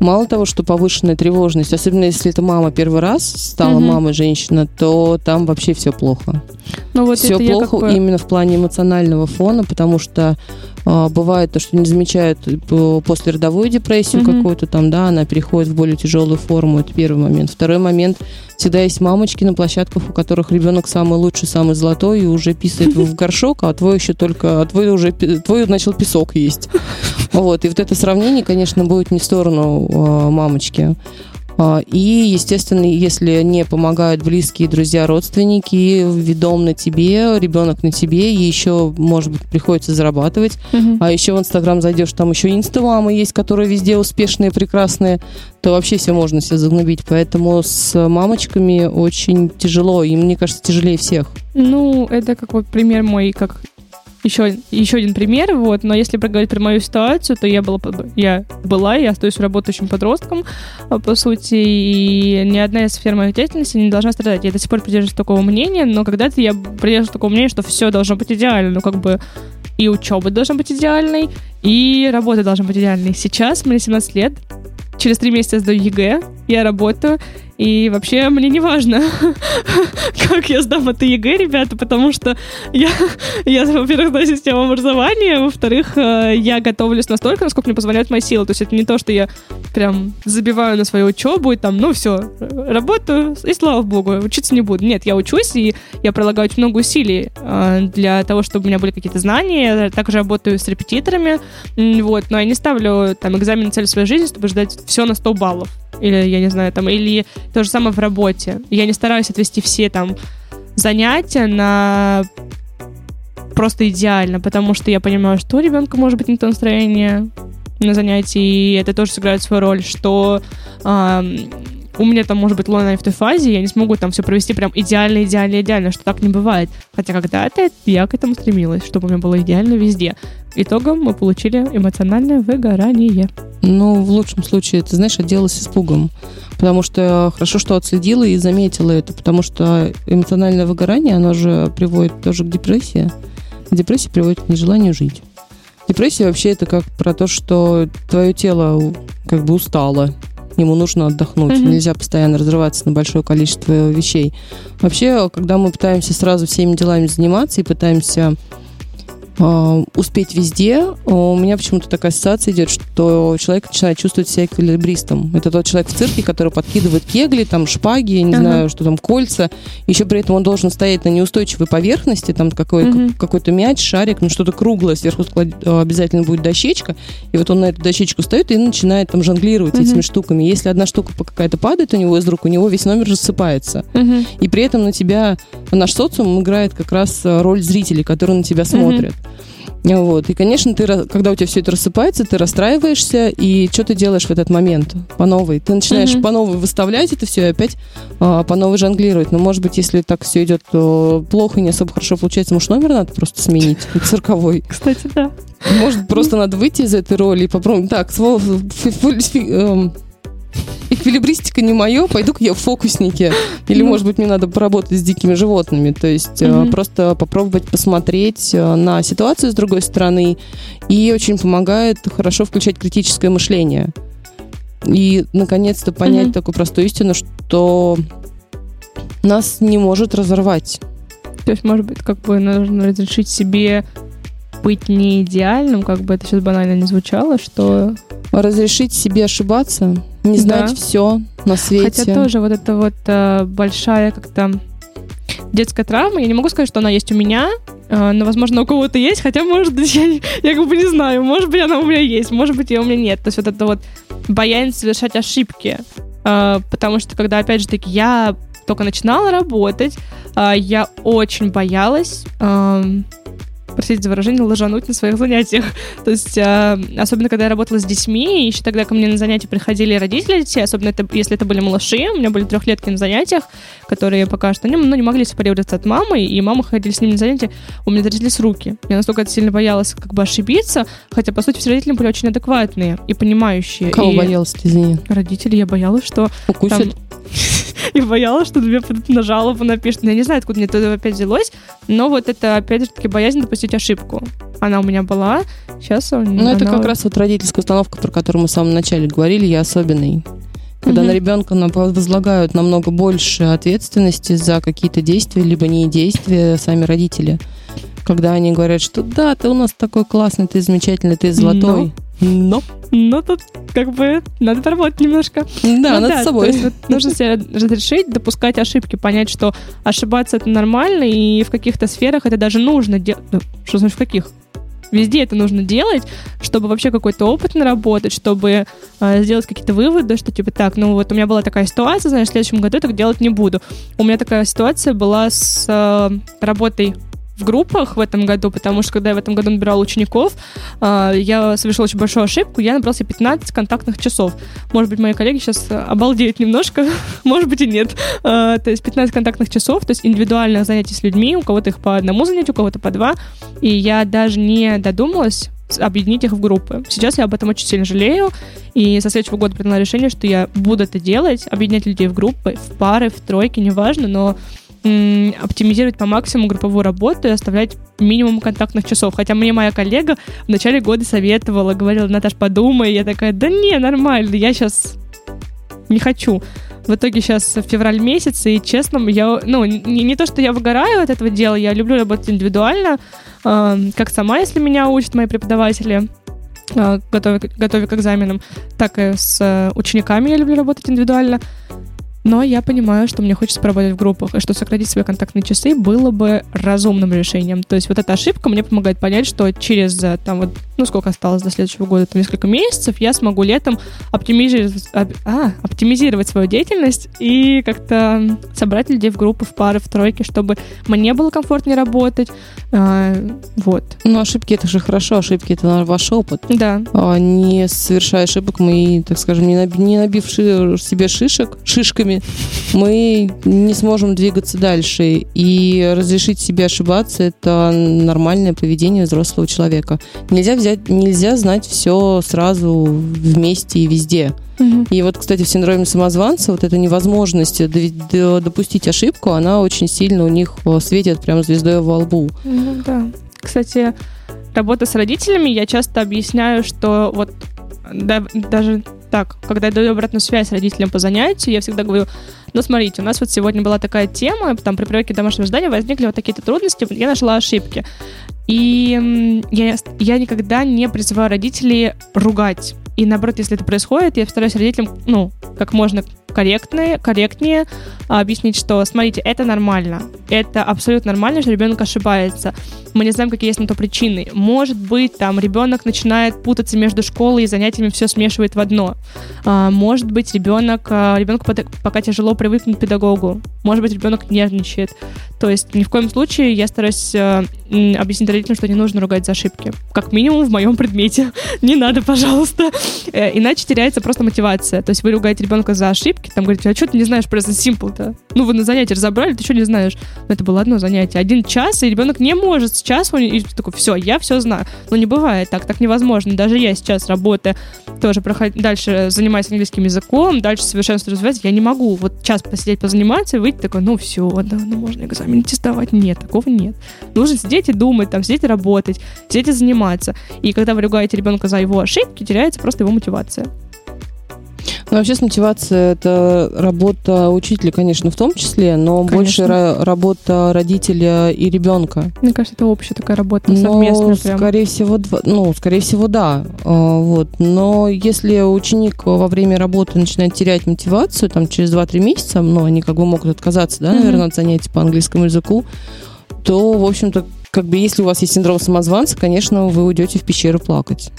мало того, что повышенная тревожность, особенно если это мама первый раз стала угу. мамой женщина, то там вообще все плохо. Ну, вот все плохо как бы... именно в плане эмоционального фона, потому что бывает то, что не замечают э, после родовую депрессию угу. какую-то там, да, она переходит в более тяжелую форму. Это первый момент. Второй момент. Всегда есть мамочки на площадках, у которых ребенок самый лучший, самый золотой, и уже писает в горшок, а твой еще только, а твой уже, твой начал песок есть. Вот. И вот это сравнение, конечно, будет не в сторону э, мамочки. А, и, естественно, если не помогают близкие, друзья, родственники, видом на тебе, ребенок на тебе, и еще, может быть, приходится зарабатывать. Угу. А еще в Инстаграм зайдешь, там еще инстамамы есть, которые везде успешные, прекрасные, то вообще все можно себе загнобить. Поэтому с мамочками очень тяжело, и мне кажется, тяжелее всех. Ну, это как вот пример мой, как еще, еще один пример, вот, но если проговорить про мою ситуацию, то я была, я была и остаюсь работающим подростком, а, по сути, и ни одна из сфер моей деятельности не должна страдать. Я до сих пор придерживаюсь такого мнения, но когда-то я придерживаюсь такого мнения, что все должно быть идеально, ну, как бы и учеба должна быть идеальной, и работа должна быть идеальной. Сейчас мне 17 лет, через три месяца сдаю ЕГЭ, я работаю, и вообще мне не важно, (laughs) как я сдам это ЕГЭ, ребята, потому что я, я во-первых, знаю систему образования, во-вторых, э, я готовлюсь настолько, насколько мне позволяют мои силы. То есть это не то, что я прям забиваю на свою учебу и там, ну все, работаю, и слава богу, учиться не буду. Нет, я учусь, и я прилагаю очень много усилий э, для того, чтобы у меня были какие-то знания. Я также работаю с репетиторами, вот, но я не ставлю там экзамен цель своей жизни, чтобы ждать все на 100 баллов или, я не знаю, там, или то же самое в работе. Я не стараюсь отвести все там занятия на просто идеально, потому что я понимаю, что у ребенка может быть не то настроение на занятии, и это тоже сыграет свою роль, что у меня там может быть луна в той фазе, я не смогу там все провести прям идеально, идеально, идеально, что так не бывает. Хотя когда-то я к этому стремилась, чтобы у меня было идеально везде. Итогом мы получили эмоциональное выгорание. Ну, в лучшем случае, ты знаешь, отделалась испугом. Потому что хорошо, что отследила и заметила это, потому что эмоциональное выгорание, оно же приводит тоже к депрессии. Депрессия приводит к нежеланию жить. Депрессия вообще это как про то, что твое тело как бы устало, ему нужно отдохнуть. Mm-hmm. Нельзя постоянно разрываться на большое количество вещей. Вообще, когда мы пытаемся сразу всеми делами заниматься и пытаемся успеть везде, у меня почему-то такая ассоциация идет, что человек начинает чувствовать себя эквилибристом. Это тот человек в цирке, который подкидывает кегли, там шпаги, я не uh-huh. знаю, что там, кольца. Еще при этом он должен стоять на неустойчивой поверхности, там какой, uh-huh. какой-то мяч, шарик, ну что-то круглое, сверху склад... обязательно будет дощечка. И вот он на эту дощечку стоит и начинает там жонглировать uh-huh. этими штуками. Если одна штука какая-то падает у него из рук, у него весь номер рассыпается. Uh-huh. И при этом на тебя наш социум играет как раз роль зрителей, которые на тебя смотрят. Uh-huh. Вот. И, конечно, ты, когда у тебя все это рассыпается, ты расстраиваешься, и что ты делаешь в этот момент по новой? Ты начинаешь mm-hmm. по новой выставлять это все и опять а, по новой жонглировать. Но, может быть, если так все идет плохо и не особо хорошо получается, может, номер надо просто сменить, (laughs) цирковой. Кстати, да. Может, просто надо выйти из этой роли и попробовать. Так, эквилибристика не мое, пойду-ка я в фокусники. Или, ну. может быть, мне надо поработать с дикими животными. То есть mm-hmm. просто попробовать посмотреть э, на ситуацию с другой стороны. И очень помогает хорошо включать критическое мышление. И, наконец-то, понять mm-hmm. такую простую истину, что нас не может разорвать. То есть, может быть, как бы нужно разрешить себе быть не идеальным, как бы это сейчас банально не звучало, что... Разрешить себе ошибаться, не знать да. все на свете. Хотя тоже вот это вот э, большая как-то детская травма, я не могу сказать, что она есть у меня, А, но, возможно, у кого-то есть, хотя, может быть, (laughs) я, я как бы не знаю, может быть, она у меня есть, может быть, ее у меня нет. То есть вот это вот боязнь совершать ошибки. А, потому что, когда, опять же таки, я только начинала работать, а, я очень боялась простите за выражение, ложануть на своих занятиях. То есть, э, особенно когда я работала с детьми, еще тогда ко мне на занятия приходили родители детей, особенно это, если это были малыши, у меня были трехлетки на занятиях, которые пока что не, ну, не могли сепарироваться от мамы, и мама ходили с ними на занятия, у меня тряслись руки. Я настолько это сильно боялась как бы ошибиться, хотя, по сути, все родители были очень адекватные и понимающие. Кого и боялась, извини? Родители, я боялась, что... Укусят? Там... и боялась, что тебе на жалобу напишут. Я не знаю, откуда мне это опять взялось, но вот это, опять же таки, боязнь допустить ошибку. Она у меня была, сейчас Ну, она... это как раз вот родительская установка, про которую мы в самом начале говорили, я особенный. Когда угу. на ребенка возлагают намного больше ответственности за какие-то действия, либо не действия сами родители. Когда они говорят, что да, ты у нас такой классный, ты замечательный, ты золотой. Но, но тут как бы надо поработать немножко. Да, ну, над да, собой. Есть, вот, нужно себе разрешить допускать ошибки, понять, что ошибаться это нормально, и в каких-то сферах это даже нужно делать. Ну, что значит в каких? Везде это нужно делать, чтобы вообще какой-то опыт наработать, чтобы э, сделать какие-то выводы, что типа так, ну вот у меня была такая ситуация, знаешь, в следующем году я так делать не буду. У меня такая ситуация была с э, работой в группах в этом году, потому что когда я в этом году набирала учеников, а, я совершила очень большую ошибку, я набрала себе 15 контактных часов. Может быть, мои коллеги сейчас обалдеют немножко, (laughs) может быть и нет. А, то есть 15 контактных часов, то есть индивидуальных занятий с людьми, у кого-то их по одному занятию, у кого-то по два, и я даже не додумалась объединить их в группы. Сейчас я об этом очень сильно жалею, и со следующего года приняла решение, что я буду это делать, объединять людей в группы, в пары, в тройки, неважно, но оптимизировать по максимуму групповую работу и оставлять минимум контактных часов. Хотя мне моя коллега в начале года советовала, говорила, Наташ, подумай. Я такая, да не, нормально, я сейчас не хочу. В итоге сейчас февраль месяц, и честно, я, ну, не, не то, что я выгораю от этого дела, я люблю работать индивидуально, э, как сама, если меня учат мои преподаватели, э, готовя, готовя к экзаменам, так и с э, учениками я люблю работать индивидуально. Но я понимаю, что мне хочется поработать в группах, и что сократить свои контактные часы было бы разумным решением. То есть вот эта ошибка мне помогает понять, что через э, там вот, ну сколько осталось до следующего года, там несколько месяцев, я смогу летом оптимизировать, а, оптимизировать свою деятельность и как-то собрать людей в группы, в пары, в тройки, чтобы мне было комфортнее работать. А, вот. Ну, ошибки это же хорошо, ошибки это ваш опыт. Да. А, не совершая ошибок, мы, так скажем, не, наби, не набивши себе шишек, шишками, мы не сможем двигаться дальше. И разрешить себе ошибаться – это нормальное поведение взрослого человека. Нельзя взять, нельзя знать все сразу вместе и везде. Угу. И вот, кстати, в синдроме самозванца вот эта невозможность допустить ошибку, она очень сильно у них светит прямо звездой во лбу. Ну да. Кстати, работа с родителями, я часто объясняю, что вот да, даже так, когда я даю обратную связь родителям по занятию, я всегда говорю, ну, смотрите, у нас вот сегодня была такая тема, там при проверке домашнего задания возникли вот такие-то трудности, я нашла ошибки. И я, я никогда не призываю родителей ругать. И наоборот, если это происходит, я стараюсь родителям, ну, как можно корректнее, корректнее а, объяснить, что, смотрите, это нормально. Это абсолютно нормально, что ребенок ошибается. Мы не знаем, какие есть на то причины. Может быть, там ребенок начинает путаться между школой и занятиями, все смешивает в одно. А, может быть, ребенок, а, ребенку пока тяжело привыкнуть к педагогу. Может быть, ребенок нервничает. То есть ни в коем случае я стараюсь а, объяснить родителям, что не нужно ругать за ошибки. Как минимум в моем предмете. (laughs) не надо, пожалуйста. Э, иначе теряется просто мотивация. То есть вы ругаете ребенка за ошибки, там говорите, а что ты не знаешь про Simple-то? Ну, вы на занятии разобрали, ты что не знаешь? Ну, это было одно занятие. Один час, и ребенок не может с часу, и такой, все, я все знаю. Но не бывает так, так невозможно. Даже я сейчас работая, тоже проход... дальше занимаюсь английским языком, дальше совершенствую развивать, я не могу вот час посидеть, позаниматься и выйти такой, ну все, да, ну можно экзамен тестовать. Нет, такого нет. Нужно сидеть и думать, там, сидеть и работать, сидеть и заниматься. И когда вы ругаете ребенка за его ошибки, теряется просто его мотивация. Ну, вообще с мотивацией это работа учителя, конечно, в том числе, но конечно. больше ра- работа родителя и ребенка. Мне кажется, это общая такая работа совместная. Но, прям. скорее всего, ну, скорее всего, да. А, вот. Но если ученик во время работы начинает терять мотивацию, там, через 2-3 месяца, ну, они как бы могут отказаться, да, mm-hmm. наверное, от занятий по английскому языку, то, в общем-то, как бы, если у вас есть синдром самозванца, конечно, вы уйдете в пещеру плакать.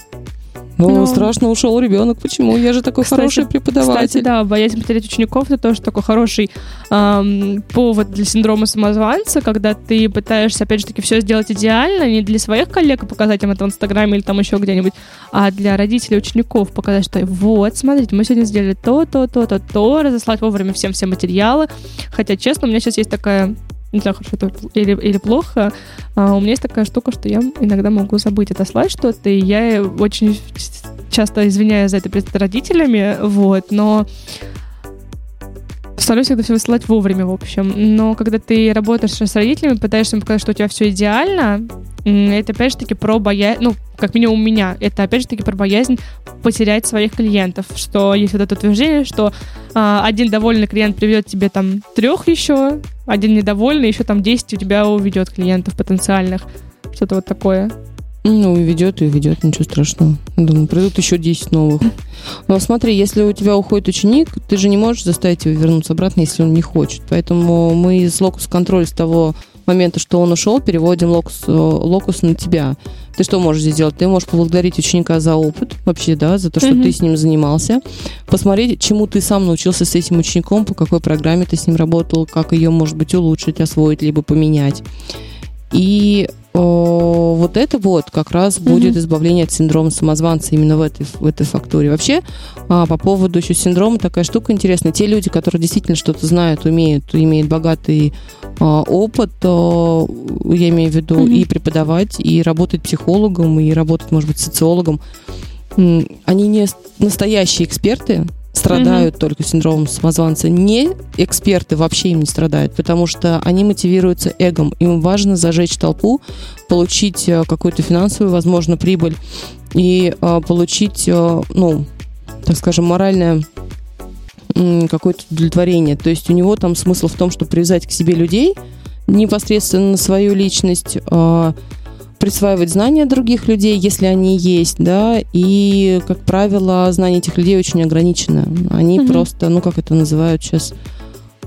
Ну, Ну, страшно ушел ребенок. Почему? Я же такой Кстати- хороший преподаватель. Кстати, да, боязнь потерять учеников это тоже такой хороший ам, повод для синдрома самозванца, когда ты пытаешься, опять же таки, все сделать идеально, не для своих коллег и показать им это в Инстаграме или там еще где-нибудь, а для родителей учеников показать, что вот, смотрите, мы сегодня сделали то, то, то, то, то, разослать вовремя всем все материалы. Хотя, честно, у меня сейчас есть такая не знаю, хорошо это или, или плохо, а, у меня есть такая штука, что я иногда могу забыть отослать что-то, и я очень часто извиняюсь за это перед родителями, вот, но стараюсь всегда все высылать вовремя, в общем. Но когда ты работаешь с родителями, пытаешься им показать, что у тебя все идеально, это опять же таки про боязнь, ну, как минимум у меня, это опять же таки про боязнь потерять своих клиентов, что есть вот это утверждение, что а, один довольный клиент приведет тебе там трех еще, один недовольный, еще там 10 у тебя уведет клиентов потенциальных. Что-то вот такое. Ну, и ведет, и ведет, ничего страшного. Думаю, придут еще 10 новых. Но смотри, если у тебя уходит ученик, ты же не можешь заставить его вернуться обратно, если он не хочет. Поэтому мы из локус контроля с того момента, что он ушел, переводим локус, э, локус на тебя. Ты что можешь здесь сделать? Ты можешь поблагодарить ученика за опыт, вообще, да, за то, что Мгм. ты с ним занимался. Посмотреть, чему ты сам научился с этим учеником, по какой программе ты с ним работал, как ее, может быть, улучшить, освоить, либо поменять. И вот это вот как раз будет избавление от синдрома самозванца именно в этой, в этой факторе. Вообще, а, по поводу еще синдрома, такая штука интересная. Те люди, которые действительно что-то знают, умеют, имеют богатый а, опыт, а, я имею в виду Мгм. и преподавать, и работать психологом, и работать, может быть, социологом, они не настоящие эксперты, страдают только синдромом самозванца. Не эксперты вообще им не страдают, потому что они мотивируются эгом. Им важно зажечь толпу, получить э, какую-то финансовую, возможно, прибыль и э, получить, э, ну, так скажем, моральное какое-то удовлетворение. То есть у него там смысл в том, чтобы привязать к себе людей непосредственно на свою личность, э, присваивать знания других людей, если они есть, да, и, как правило, знания этих людей очень ограничены. Они Мгм. просто, ну, как это называют сейчас,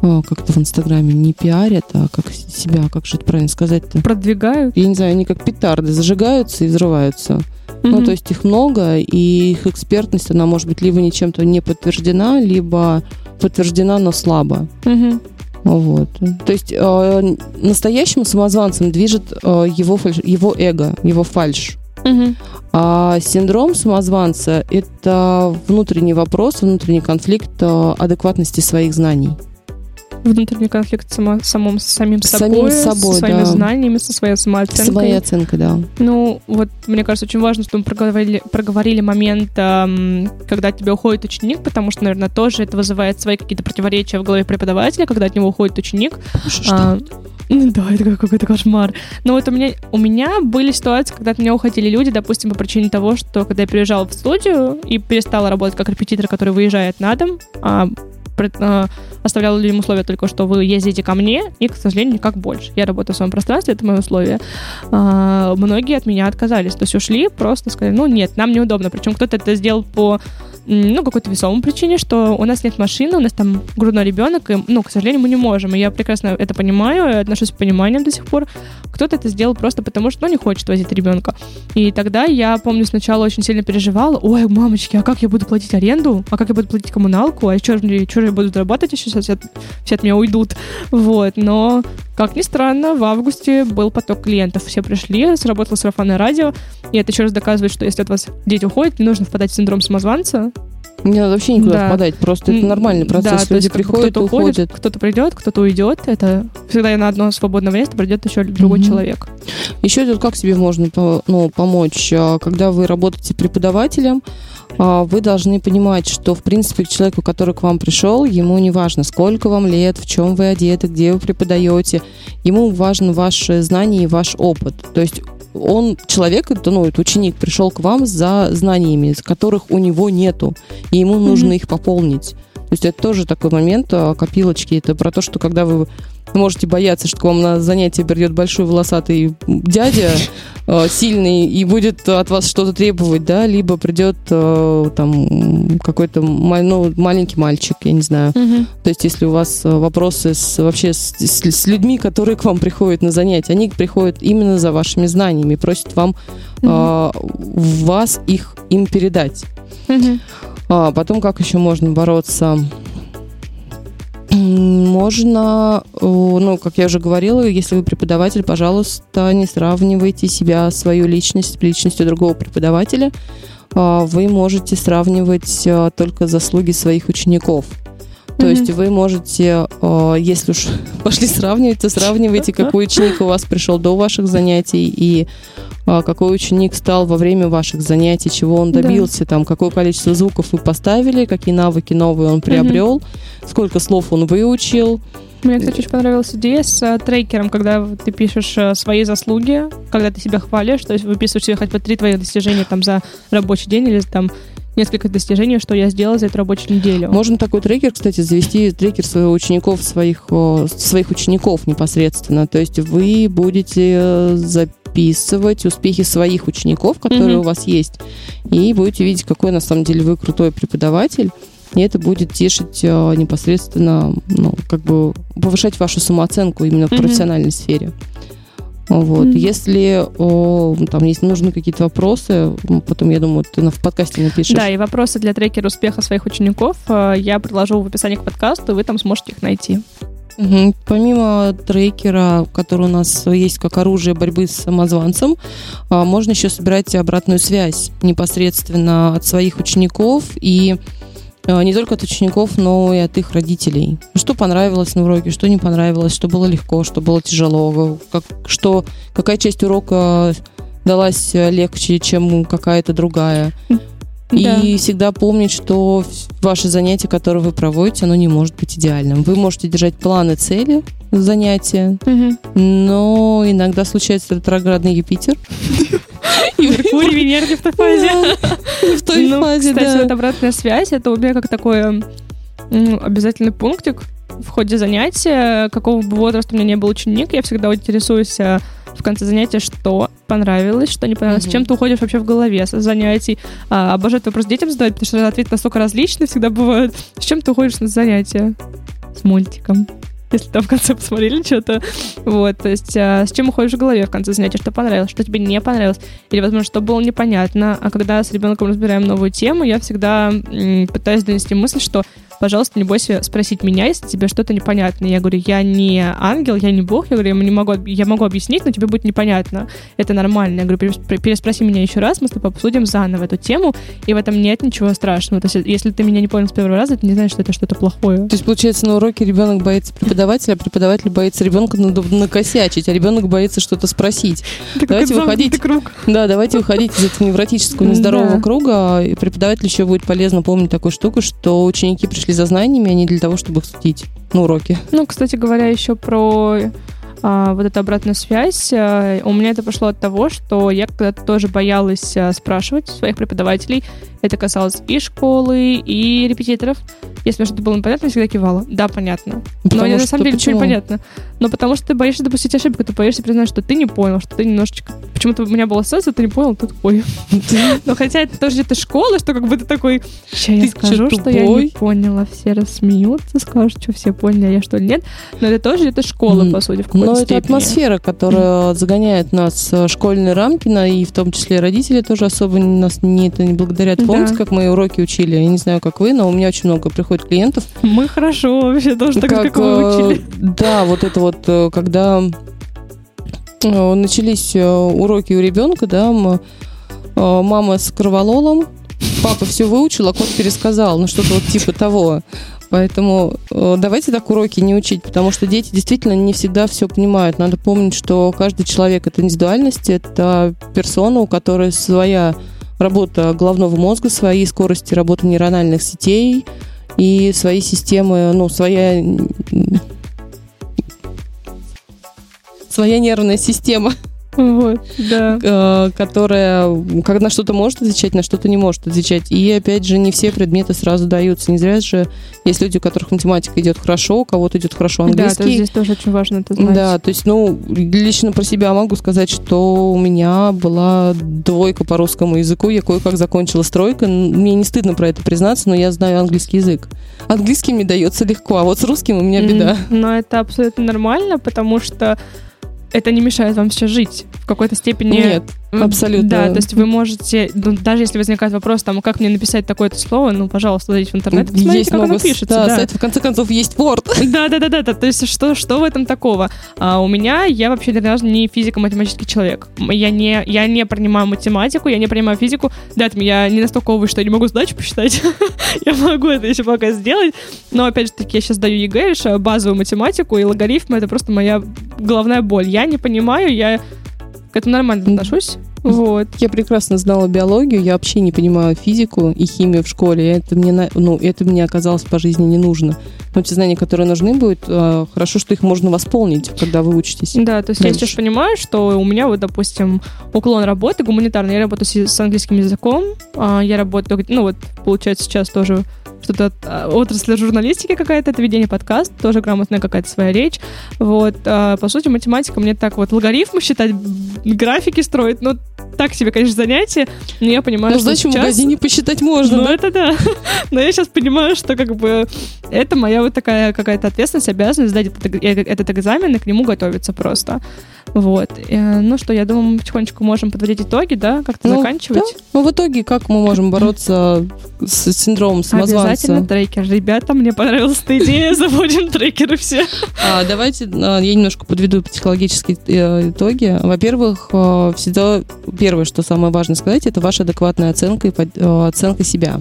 о, как это в Инстаграме, не пиарят, а как себя, как же это правильно сказать-то? Продвигают. Я не знаю, они как петарды зажигаются и взрываются. Ну, Мгм. то есть их много, и их экспертность, она может быть либо ничем-то не подтверждена, либо подтверждена, но слабо. Мгм. Вот. То есть э, настоящим самозванцем движет э, его, фальш- его эго, его фальш. Мгм. А синдром самозванца – это внутренний вопрос, внутренний конфликт э, адекватности своих знаний. Внутренний конфликт само, самом, с самим собой, самим собой, со своими да. знаниями, со своей самооценкой. Своей оценкой, да. Ну, вот, мне кажется, очень важно, что мы проговорили, проговорили момент, ам, когда от тебя уходит ученик, потому что, наверное, тоже это вызывает свои какие-то противоречия в голове преподавателя, когда от него уходит ученик. А, (laughs) ну да, это какой-то кошмар. Но вот у меня, у меня были ситуации, когда от меня уходили люди, допустим, по причине того, что когда я приезжала в студию и перестала работать как репетитор, который выезжает на дом, а, оставляла людям условия только, что вы ездите ко мне, и, к сожалению, никак больше. Я работаю в своем пространстве, это мои условия. А, многие от меня отказались, то есть ушли, просто сказали, ну нет, нам неудобно. Причем кто-то это сделал по ну, какой-то весомой причине, что у нас нет машины, у нас там грудной ребенок, и, ну, к сожалению, мы не можем. И я прекрасно это понимаю, и отношусь с пониманием до сих пор. Кто-то это сделал просто потому, что, ну, не хочет возить ребенка. И тогда я, помню, сначала очень сильно переживала. Ой, мамочки, а как я буду платить аренду? А как я буду платить коммуналку? А что что же я буду зарабатывать еще? Сейчас от, все от меня уйдут. Вот, но, как ни странно, в августе был поток клиентов. Все пришли, сработало сарафанное радио, и это еще раз доказывает, что если от вас дети уходят, не нужно впадать в синдром самозванца. Не надо вообще никуда Да. впадать, просто это нормальный Да, процесс. то Люди есть приходят кто-то уходит, уходят. кто-то придет, кто-то уйдет. Это всегда на одно свободное место придет еще другой Мгм. человек. Еще тут как себе можно ну, помочь? А, Когда вы работаете преподавателем, а, вы должны понимать, что, в принципе, человеку, который к вам пришел, ему не важно, сколько вам лет, в чем вы одеты, где вы преподаете. Ему важен ваше знание и ваш опыт. То есть он, человек, это, ну, это ученик, пришел к вам за знаниями, которых у него нету, и ему нужно Мгм. их пополнить. То есть это тоже такой момент а, копилочки. Это про то, что когда вы можете бояться, что к вам на занятие придет большой волосатый дядя э, сильный и будет от вас что-то требовать, да, либо придет э, там какой-то ну, маленький мальчик, я не знаю. Угу. То есть если у вас вопросы с, вообще с, с, с людьми, которые к вам приходят на занятия, они приходят именно за вашими знаниями, просят вам угу. э, вас их им передать. Угу. А потом как еще можно бороться? Можно, ну, как я уже говорила, если вы преподаватель, пожалуйста, не сравнивайте себя, свою личность с личностью другого преподавателя. А, вы можете сравнивать а, только заслуги своих учеников. То mm-hmm. есть вы можете, а, если уж (laughs) пошли сравнивать, то сравнивайте, какой ученик у вас пришел до ваших занятий и какой ученик стал во время ваших занятий, чего он добился, да. там, какое количество звуков вы поставили, какие навыки новые он приобрел, mm-hmm. сколько слов он выучил. Мне, кстати, очень понравилась идея с а, трекером, когда ты пишешь свои заслуги, когда ты себя хвалишь, то есть выписываешь себе хоть бы три твоих достижения там за рабочий день или там несколько достижений, что я сделала за эту рабочую неделю. Можно такой трекер, кстати, завести трекер своих учеников, своих, своих учеников непосредственно. То есть вы будете э, записывать успехи своих учеников, которые mm-hmm. у вас есть, и будете видеть, какой на самом деле вы крутой преподаватель. И это будет тешить э, непосредственно, ну, как бы повышать вашу самооценку именно в mm-hmm. профессиональной сфере. Вот. Mm-hmm. Если о, там есть нужны какие-то вопросы, потом, я думаю, ты в подкасте напишешь. Да, и вопросы для трекера успеха своих учеников э, я предложу в описании к подкасту, и вы там сможете их найти. Угу. Помимо трекера, который у нас есть как оружие борьбы с самозванцем, э, можно еще собирать обратную связь непосредственно от своих учеников и не только от учеников, но и от их родителей. Что понравилось на уроке, что не понравилось, что было легко, что было тяжело, как, что, какая часть урока далась легче, чем какая-то другая. Да. И всегда помнить, что ваше занятие, которое вы проводите, оно не может быть идеальным. Вы можете держать планы, цели занятия, угу. но иногда случается ретроградный Юпитер. И (laughs) Меркурий, Венера в той фазе. В той ну, фазе, Кстати, вот обратная связь, это у меня как такой обязательный пунктик в ходе занятия, какого бы возраста у меня не был ученик, я всегда интересуюсь э, в конце занятия, что понравилось, что не понравилось, mm-hmm. чем ты уходишь вообще в голове с занятий. А, обожаю вопрос детям задавать, потому что ответы настолько различные всегда бывают. С чем ты уходишь на занятия? С мультиком если там в конце посмотрели что-то. Вот, то есть а, с чем уходишь в голове в конце занятия, что понравилось, что тебе не понравилось, или, возможно, что было непонятно. А когда с ребенком разбираем новую тему, я всегда м, пытаюсь донести мысль, что пожалуйста, не бойся спросить меня, если тебе что-то непонятно. Я говорю, я не ангел, я не бог, я говорю, я, не могу, я могу объяснить, но тебе будет непонятно. Это нормально. Я говорю, переспроси меня еще раз, мы с тобой обсудим заново эту тему, и в этом нет ничего страшного. То есть, если ты меня не понял с первого раза, это не значит, что это что-то плохое. То есть, получается, на уроке ребенок боится преподавателя, а преподаватель боится ребенка накосячить, а ребенок боится что-то спросить. Так давайте выходить. Круг. Да, давайте выходить из этого невротического (laughs) нездорового да. круга. И преподавателю еще будет полезно помнить такую штуку, что ученики пришли пришли за знаниями, а не для того, чтобы их судить на уроке. Ну, кстати говоря, еще про а, вот эту обратную связь. А, у меня это пошло от того, что я когда-то тоже боялась а, спрашивать своих преподавателей. Это касалось и школы, и репетиторов. Если что-то было непонятно, я всегда кивала. Да, понятно. Потому Но на самом деле почему? ничего не понятно. Но потому что ты боишься допустить ошибку, ты боишься признать, что ты не понял, что ты немножечко... Почему-то у меня была ассоциация, ты не понял, ты тупой. (laughs) Но хотя это тоже где-то школа, что как бы ты такой... Сейчас я скажу, что я не поняла. Все рассмеются, скажут, что все поняли, а я что ли нет. Но это тоже где-то школа, по сути, в какой-то Но это атмосфера, которая загоняет нас в школьные рамки, и в том числе родители тоже особо нас не, это не благодарят. Помните, как мы уроки учили? Я не знаю, как вы, но у меня очень много приходит клиентов. Мы хорошо вообще тоже так, как, как вы учили. Да, вот это вот, э, когда э, начались э, уроки у ребенка, да, мама с кровололом, папа все выучил, а кот пересказал, ну что-то вот типа того. Поэтому давайте так уроки не учить, потому что дети действительно не всегда все понимают. Надо помнить, что каждый человек это индивидуальность, это персона, у которой своя работа головного мозга, свои скорости работы нейрональных сетей, и свои системы, ну, своя своя нервная система. (laughs) Вот, да. э, которая как на что-то может отвечать, на что-то не может отвечать. И опять же, не все предметы сразу даются. Не зря же есть люди, у которых математика идет хорошо, у кого-то идет хорошо Да, то английский. здесь тоже очень важно это знать. Да, то есть, ну, лично про себя могу сказать, что у меня была двойка по русскому языку, я кое-как закончила стройка. Мне не стыдно про это признаться, но я знаю английский язык. Английский мне дается легко, а вот с русским у меня беда. Но это абсолютно нормально, потому что это не мешает вам сейчас жить. В какой-то степени... Нет, абсолютно. Да, то есть вы можете, ну, даже если возникает вопрос, там, как мне написать такое-то слово, ну, пожалуйста, зайдите в интернет и посмотрите, есть как много... оно пишется. Да, да. сайт, в конце концов, есть Word. Да, да, да, да, да. То есть что, что в этом такого? А, у меня я вообще ни разу не физико-математический человек. Я не, я не принимаю математику, я не принимаю физику. Да, там я не настолько овощ, что я не могу задачу посчитать. (laughs) я могу это еще пока сделать. Но опять же таки, я сейчас даю ЕГЭ, решаю базовую математику, и логарифмы это просто моя головная боль. Я не понимаю, я к этому нормально отношусь. Вот. Я прекрасно знала биологию, я вообще не понимаю физику и химию в школе. Это мне, ну, это мне оказалось по жизни не нужно. Но те знания, которые нужны будут, э, хорошо, что их можно восполнить, когда вы учитесь. Да, то есть я Дальше. сейчас понимаю, что у меня вот, допустим, уклон работы гуманитарный. Я работаю с, английским языком. а, Я работаю, ну вот, получается, сейчас тоже что-то а, отрасль журналистики какая-то, это ведение подкаст, тоже грамотная какая-то своя речь. Вот, а, по сути, математика мне так вот логарифмы считать, графики строить, ну, так себе, конечно, занятие, но я понимаю, Ну, что сдачу в сейчас... магазине посчитать можно, Ну, да? это да. (laughs) Но я сейчас понимаю, что как бы это моя вот такая какая-то ответственность, обязанность сдать этот, э- этот экзамен и к нему готовиться просто. Вот. Э, Ну что, я думаю, мы потихонечку можем подводить итоги, да, как-то Ну, заканчивать. Ну, в итоге, как мы можем бороться с синдромом Обязательно самозванца? трекер. Ребята, мне понравилась эта идея, (laughs) заводим трекеры все. А, давайте а, я немножко подведу психологические э, итоги. Во-первых, э, всегда первое, что самое важное сказать, это ваша адекватная оценка и под- оценка себя.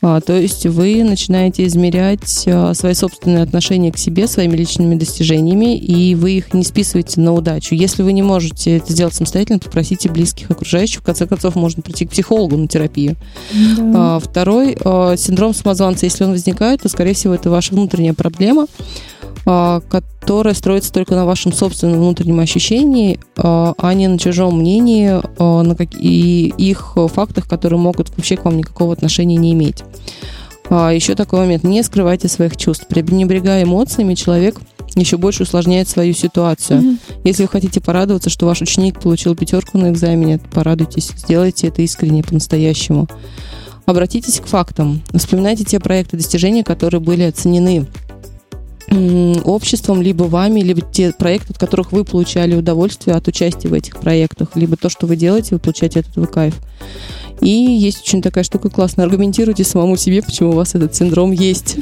А, то есть вы начинаете измерять э, свои собственные отношения к себе, своими личными достижениями, и вы их не списываете на удачу. Если вы не можете это сделать самостоятельно, попросите близких окружающих. В конце концов, можно прийти к психологу на терапию. А, Второй синдром самозванца, если он возникает, то, скорее всего, это ваша внутренняя проблема, а, которая строится только на вашем собственном внутреннем ощущении, а а не на чужом мнении а, на как- и их фактах, которые могут вообще к вам никакого отношения не иметь. А, Еще такой момент. Не скрывайте своих чувств. Пренебрегая эмоциями, человек еще больше усложняет свою ситуацию. Мгм. Если вы хотите порадоваться, что ваш ученик получил пятерку на экзамене, порадуйтесь, сделайте это искренне, по-настоящему. Обратитесь к фактам. Вспоминайте те проекты достижения, которые были оценены обществом, либо вами, либо те проекты, от которых вы получали удовольствие от участия в этих проектах, либо то, что вы делаете, вы получаете от этого кайф. И есть очень такая штука классная. Аргументируйте самому себе, почему у вас этот синдром есть.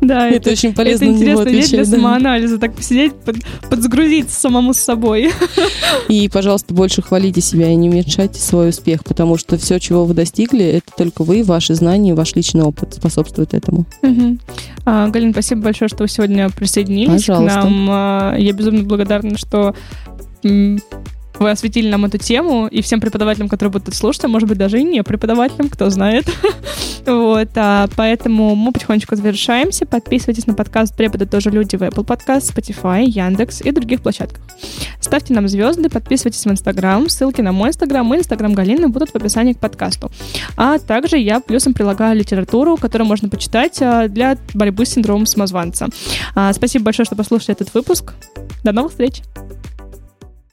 Да, Это очень полезно это интересная вещь для да. самоанализа, так посидеть, под- подзагрузиться самому с собой. (laughs) И, пожалуйста, больше хвалите себя и не уменьшайте свой успех, потому что все, чего вы достигли, это только вы, ваши знания, ваш личный опыт способствует этому. Мгм. А, Галин, спасибо большое, что вы сегодня присоединились Пожалуйста. к нам. А, Я безумно благодарна, что вы осветили нам эту тему, и всем преподавателям, которые будут это слушать, а может быть даже и не преподавателям, кто знает. (laughs) Вот, а, поэтому мы потихонечку завершаемся. Подписывайтесь на подкаст «Преподы тоже люди» в Apple Podcast, Spotify, Яндекс и других площадках. Ставьте нам звезды, подписывайтесь в Инстаграм. Ссылки на мой Инстаграм и Инстаграм Галины будут в описании к подкасту. А также я плюсом прилагаю литературу, которую можно почитать а, для борьбы с синдромом самозванца. А, Спасибо большое, что послушали этот выпуск. До новых встреч!